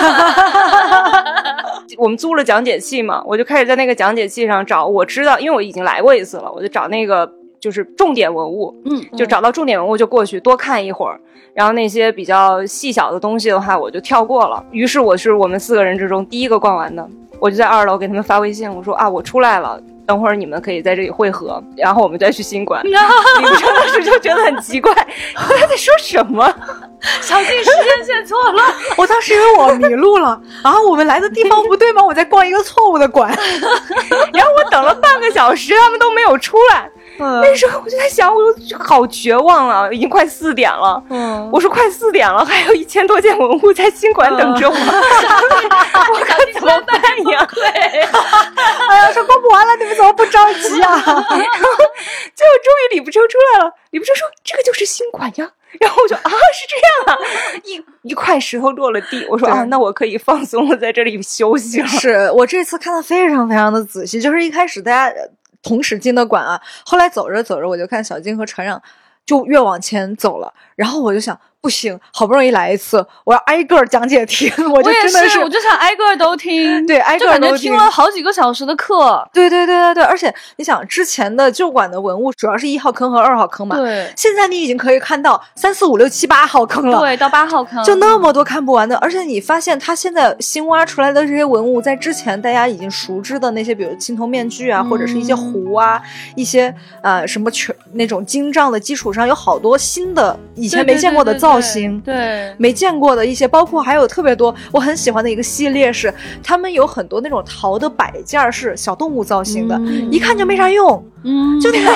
(laughs) 我们租了讲解器嘛，我就开始在那个讲解器上找，我知道，因为我已经来过一次了，我就找那个就是重点文物，嗯，就找到重点文物就过去多看一会儿。然后那些比较细小的东西的话，我就跳过了。于是我是我们四个人之中第一个逛完的。我就在二楼给他们发微信，我说啊，我出来了，等会儿你们可以在这里汇合，然后我们再去新馆。李不生当时就觉得很奇怪，他在说什么？(laughs) 小静时间线错了，(laughs) 我当时以为我迷路了啊，我们来的地方不对吗？我在逛一个错误的馆。(laughs) 然后我等了半个小时，他们都没有出来。那时候我就在想，我好绝望啊！已经快四点了。嗯，我说快四点了，还有一千多件文物在新馆等着我，(laughs) 我可怎么办呀？对，(laughs) 哎呀，说逛不完了，你们怎么不着急啊？然后最后终于李不成出来了，李不成说：“这个就是新馆呀。”然后我就啊，是这样啊，一一块石头落了地，我说啊，那我可以放松了，在这里休息了。是我这次看的非常非常的仔细，就是一开始大家。同时进的馆啊，后来走着走着，我就看小金和船长就越往前走了，然后我就想。不行，好不容易来一次，我要挨个讲解听。(laughs) 我就真的是，我就想挨个都听。对，挨个都听了好几个小时的课。对对对对对，而且你想，之前的旧馆的文物主要是一号坑和二号坑嘛。对。现在你已经可以看到三四五六七八号坑了。对，到八号坑。就那么多看不完的，而且你发现它现在新挖出来的这些文物，在之前大家已经熟知的那些，比如青铜面具啊，或者是一些壶啊，一些呃什么全那种金杖的基础上，有好多新的以前没见过的造型。对。没见过的一些，包括还有特别多我很喜欢的一个系列是，他们有很多那种陶的摆件是小动物造型的，一看就没啥用。嗯，就那个，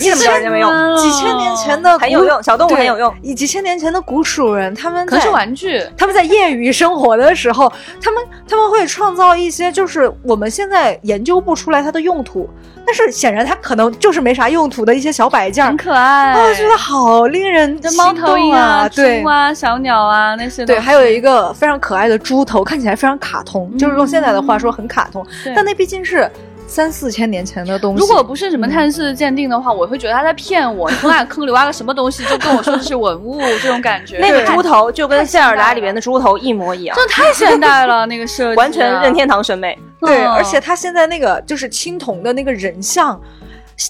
你怎么知道没用？几千年前的很有用，小动物很有用。以几千年前的古蜀人，他们可是玩具，他们在业余生活的时候，他们他们会创造一些，就是我们现在研究不出来它的用途，但是显然它可能就是没啥用途的一些小摆件，很可爱，我觉得好令人的猫头鹰啊，对，猪啊，小鸟啊那些，对，还有一个非常可爱的猪头，看起来非常卡通，就是用现在的话说很卡通，但那毕竟是。三四千年前的东西，如果不是什么探视鉴定的话，我会觉得他在骗我。从哪坑里挖个什么东西，就跟我说这是文物，这种感觉。那个猪头就跟塞尔达里面的猪头一模一样，这太现代了，那个设计完全任天堂审美。对，而且他现在那个就是青铜的那个人像。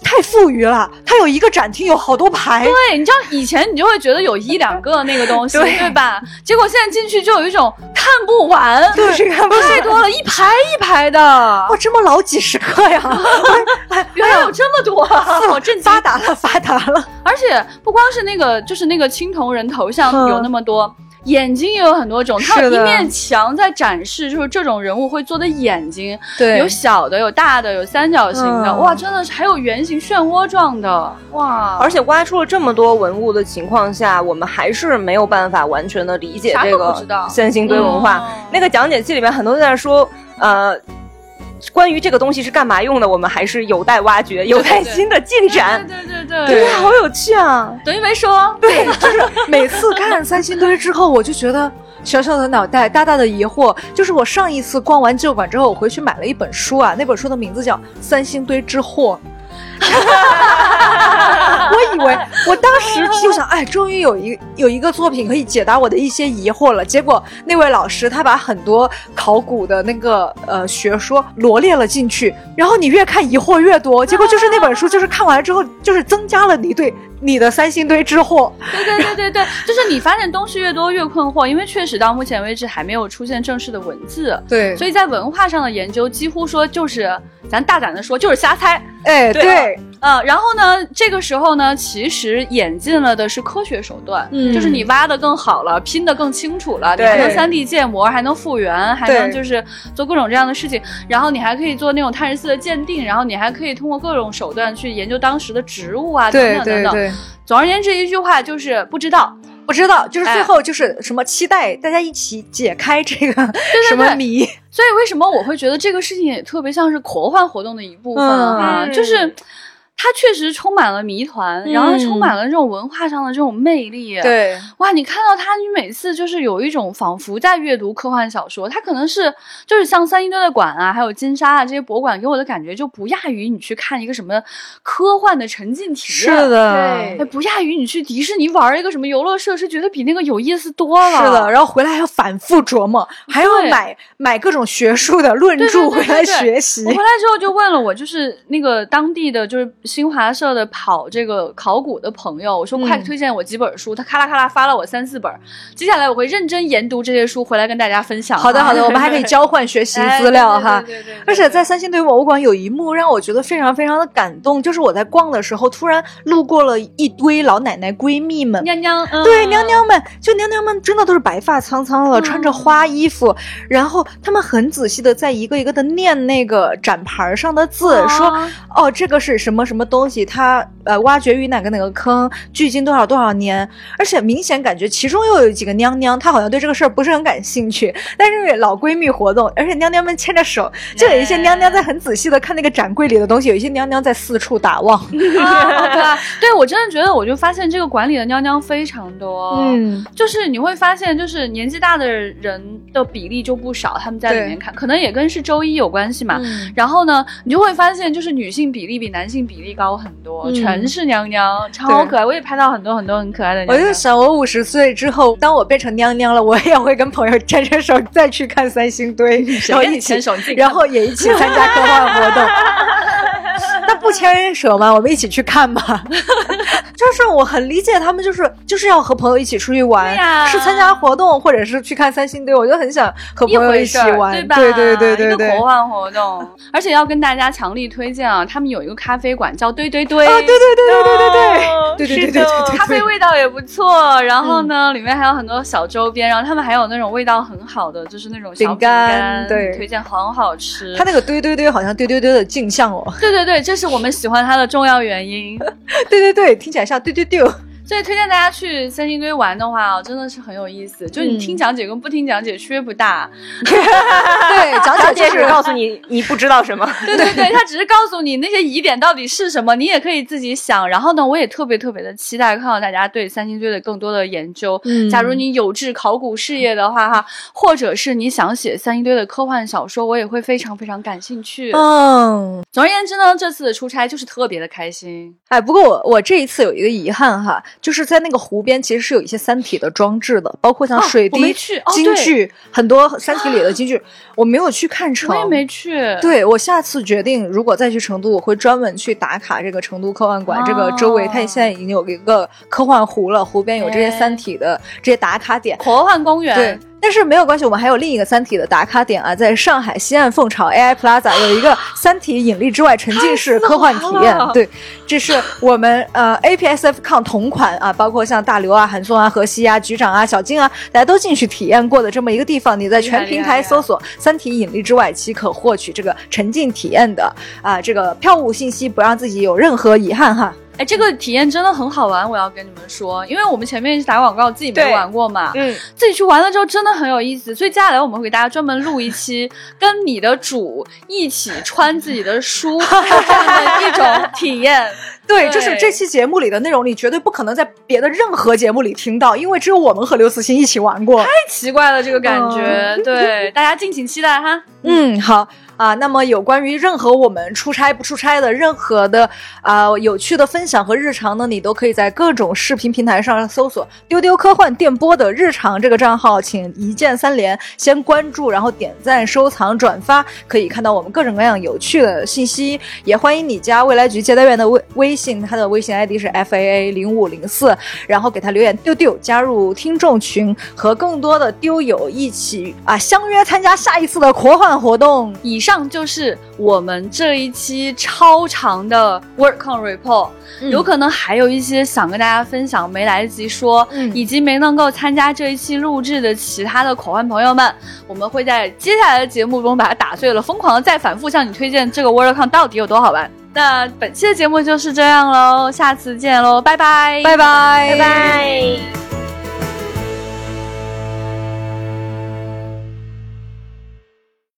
太富裕了，它有一个展厅，有好多排。对，你知道以前你就会觉得有一两个那个东西，对吧？结果现在进去就有一种看不完，对，太多了，一排一排的，哇，这么老几十个呀！(laughs) 原来有这么多，好震惊！发达了，发达了！而且不光是那个，就是那个青铜人头像有那么多。眼睛也有很多种，它有一面墙在展示，就是这种人物会做的眼睛，对，有小的，有大的，有三角形的，哇，真的是还有圆形漩涡状的，哇！而且挖出了这么多文物的情况下，我们还是没有办法完全的理解这个三星堆文化。那个讲解器里面很多在说，呃。关于这个东西是干嘛用的，我们还是有待挖掘，有待新的进展。对对对对，对，好有趣啊！等于没说。对，(laughs) 就是每次看三星堆之后，我就觉得小小的脑袋大大的疑惑。就是我上一次逛完旧馆之后，我回去买了一本书啊，那本书的名字叫《三星堆之祸》。哈 (laughs) 我以为我当时就想，哎，终于有一有一个作品可以解答我的一些疑惑了。结果那位老师他把很多考古的那个呃学说罗列了进去，然后你越看疑惑越多。结果就是那本书，就是看完之后，就是增加了你对你的三星堆之祸。对对对对对，(laughs) 就是你发现东西越多越困惑，因为确实到目前为止还没有出现正式的文字。对，所以在文化上的研究，几乎说就是咱大胆的说，就是瞎猜。哎，对。嗯，然后呢？这个时候呢，其实演进了的是科学手段，嗯，就是你挖的更好了，拼的更清楚了，你还能三 D 建模，还能复原，还能就是做各种这样的事情。然后你还可以做那种碳十四的鉴定，然后你还可以通过各种手段去研究当时的植物啊，等等等等。总而言之，一句话就是不知道，不知道，就是最后就是什么期待大家一起解开这个什么谜。所以为什么我会觉得这个事情也特别像是科幻活动的一部分啊？就是。它确实充满了谜团，然后充满了这种文化上的这种魅力。对，哇，你看到它，你每次就是有一种仿佛在阅读科幻小说。它可能是就是像三星堆的馆啊，还有金沙啊这些博物馆给我的感觉就不亚于你去看一个什么科幻的沉浸体验。是的，对，不亚于你去迪士尼玩一个什么游乐设施，觉得比那个有意思多了。是的，然后回来还要反复琢磨，还要买买各种学术的论著回来学习。我回来之后就问了我就是那个当地的就是。新华社的跑这个考古的朋友，我说快推荐我几本书，他咔啦咔啦发了我三四本，接下来我会认真研读这些书，回来跟大家分享。好的好的，(laughs) 我们还可以交换学习资料哈。对对对。而且在三星堆博物馆有一幕让我觉得非常非常的感动，就是我在逛的时候，突然路过了一堆老奶奶闺蜜们，娘娘，对娘娘们，就娘娘们真的都是白发苍苍了，穿着花衣服，然后她们很仔细的在一个一个的念那个展牌上的字，说哦这个是什么什么。什么东西？它呃，挖掘于哪个哪个坑？距今多少多少年？而且明显感觉其中又有几个娘娘，她好像对这个事儿不是很感兴趣。但是老闺蜜活动，而且娘娘们牵着手，就 (laughs) 有一些娘娘在很仔细的看那个展柜里的东西，有一些娘娘在四处打望。(laughs) 对，我真的觉得，我就发现这个馆里的娘娘非常多。嗯，就是你会发现，就是年纪大的人的比例就不少，他们在里面看，可能也跟是周一有关系嘛。然后呢，你就会发现，就是女性比例比男性比。力高很多，全是娘娘，超可爱。我也拍到很多很多很可爱的。我就想，我五十岁之后，当我变成娘娘了，我也会跟朋友牵着手，再去看三星堆，(laughs) 然后一起，然后也一起参加科幻活动。(laughs) 那不牵手吗？我们一起去看吧。(laughs) 就是我很理解他们，就是就是要和朋友一起出去玩，是参加活动或者是去看三星堆，我就很想和朋友一起玩，对吧？对对对对对，一个科幻活动，而且要跟大家强力推荐啊！他们有一个咖啡馆叫堆堆堆，啊，对对对对对对对对对对对，咖啡味道也不错。然后呢，里面还有很多小周边，然后他们还有那种味道很好的，就是那种小饼干，对，推荐很好吃。他那个堆堆堆好像堆堆堆的镜像哦，对对对，这这是我们喜欢他的重要原因。(laughs) 对对对，听起来像丢丢丢。所以推荐大家去三星堆玩的话，真的是很有意思。就你听讲解跟不听讲解区别不大。(laughs) 对，讲解是告诉你你不知道什么。对对对，他只是告诉你那些疑点到底是什么，你也可以自己想。然后呢，我也特别特别的期待看到大家对三星堆的更多的研究。嗯，假如你有志考古事业的话，哈，或者是你想写三星堆的科幻小说，我也会非常非常感兴趣。嗯，总而言之呢，这次的出差就是特别的开心。哎，不过我我这一次有一个遗憾哈。就是在那个湖边，其实是有一些三体的装置的，包括像水滴、京剧，很多三体里的京剧，我没有去看成。我也没去。对我下次决定，如果再去成都，我会专门去打卡这个成都科幻馆这个周围，它现在已经有一个科幻湖了，湖边有这些三体的这些打卡点，科幻公园。对。但是没有关系，我们还有另一个《三体》的打卡点啊，在上海西岸凤巢 AI Plaza 有一个《三体：引力之外》沉浸式科幻体验。对，这是我们呃 APSFCon 同款啊，包括像大刘啊、韩松啊、何西啊、局长啊、小金啊，大家都进去体验过的这么一个地方。你在全平台搜索《三体：引力之外》，即可获取这个沉浸体验的啊这个票务信息，不让自己有任何遗憾哈。哎，这个体验真的很好玩，我要跟你们说，因为我们前面是打广告，自己没玩过嘛，嗯，自己去玩了之后真的很有意思，所以接下来我们会给大家专门录一期，(laughs) 跟你的主一起穿自己的书 (laughs) 这样的一种体验。(laughs) 对，就是这期节目里的内容，你绝对不可能在别的任何节目里听到，因为只有我们和刘慈欣一起玩过，太奇怪了这个感觉。对，大家敬请期待哈。嗯，好。啊，那么有关于任何我们出差不出差的任何的啊有趣的分享和日常呢，你都可以在各种视频平台上搜索“丢丢科幻电波”的日常这个账号，请一键三连，先关注，然后点赞、收藏、转发，可以看到我们各种各样有趣的信息。也欢迎你加未来局接待员的微微信，他的微信 ID 是 f a a 零五零四，然后给他留言丢丢，加入听众群，和更多的丢友一起啊相约参加下一次的科幻活动。以以上就是我们这一期超长的 Work on Report，有可能还有一些想跟大家分享没来得及说，以及没能够参加这一期录制的其他的口幻朋友们，我们会在接下来的节目中把它打碎了，疯狂的再反复向你推荐这个 Work on 到底有多好玩。那本期的节目就是这样喽，下次见喽，拜拜，拜拜，拜拜。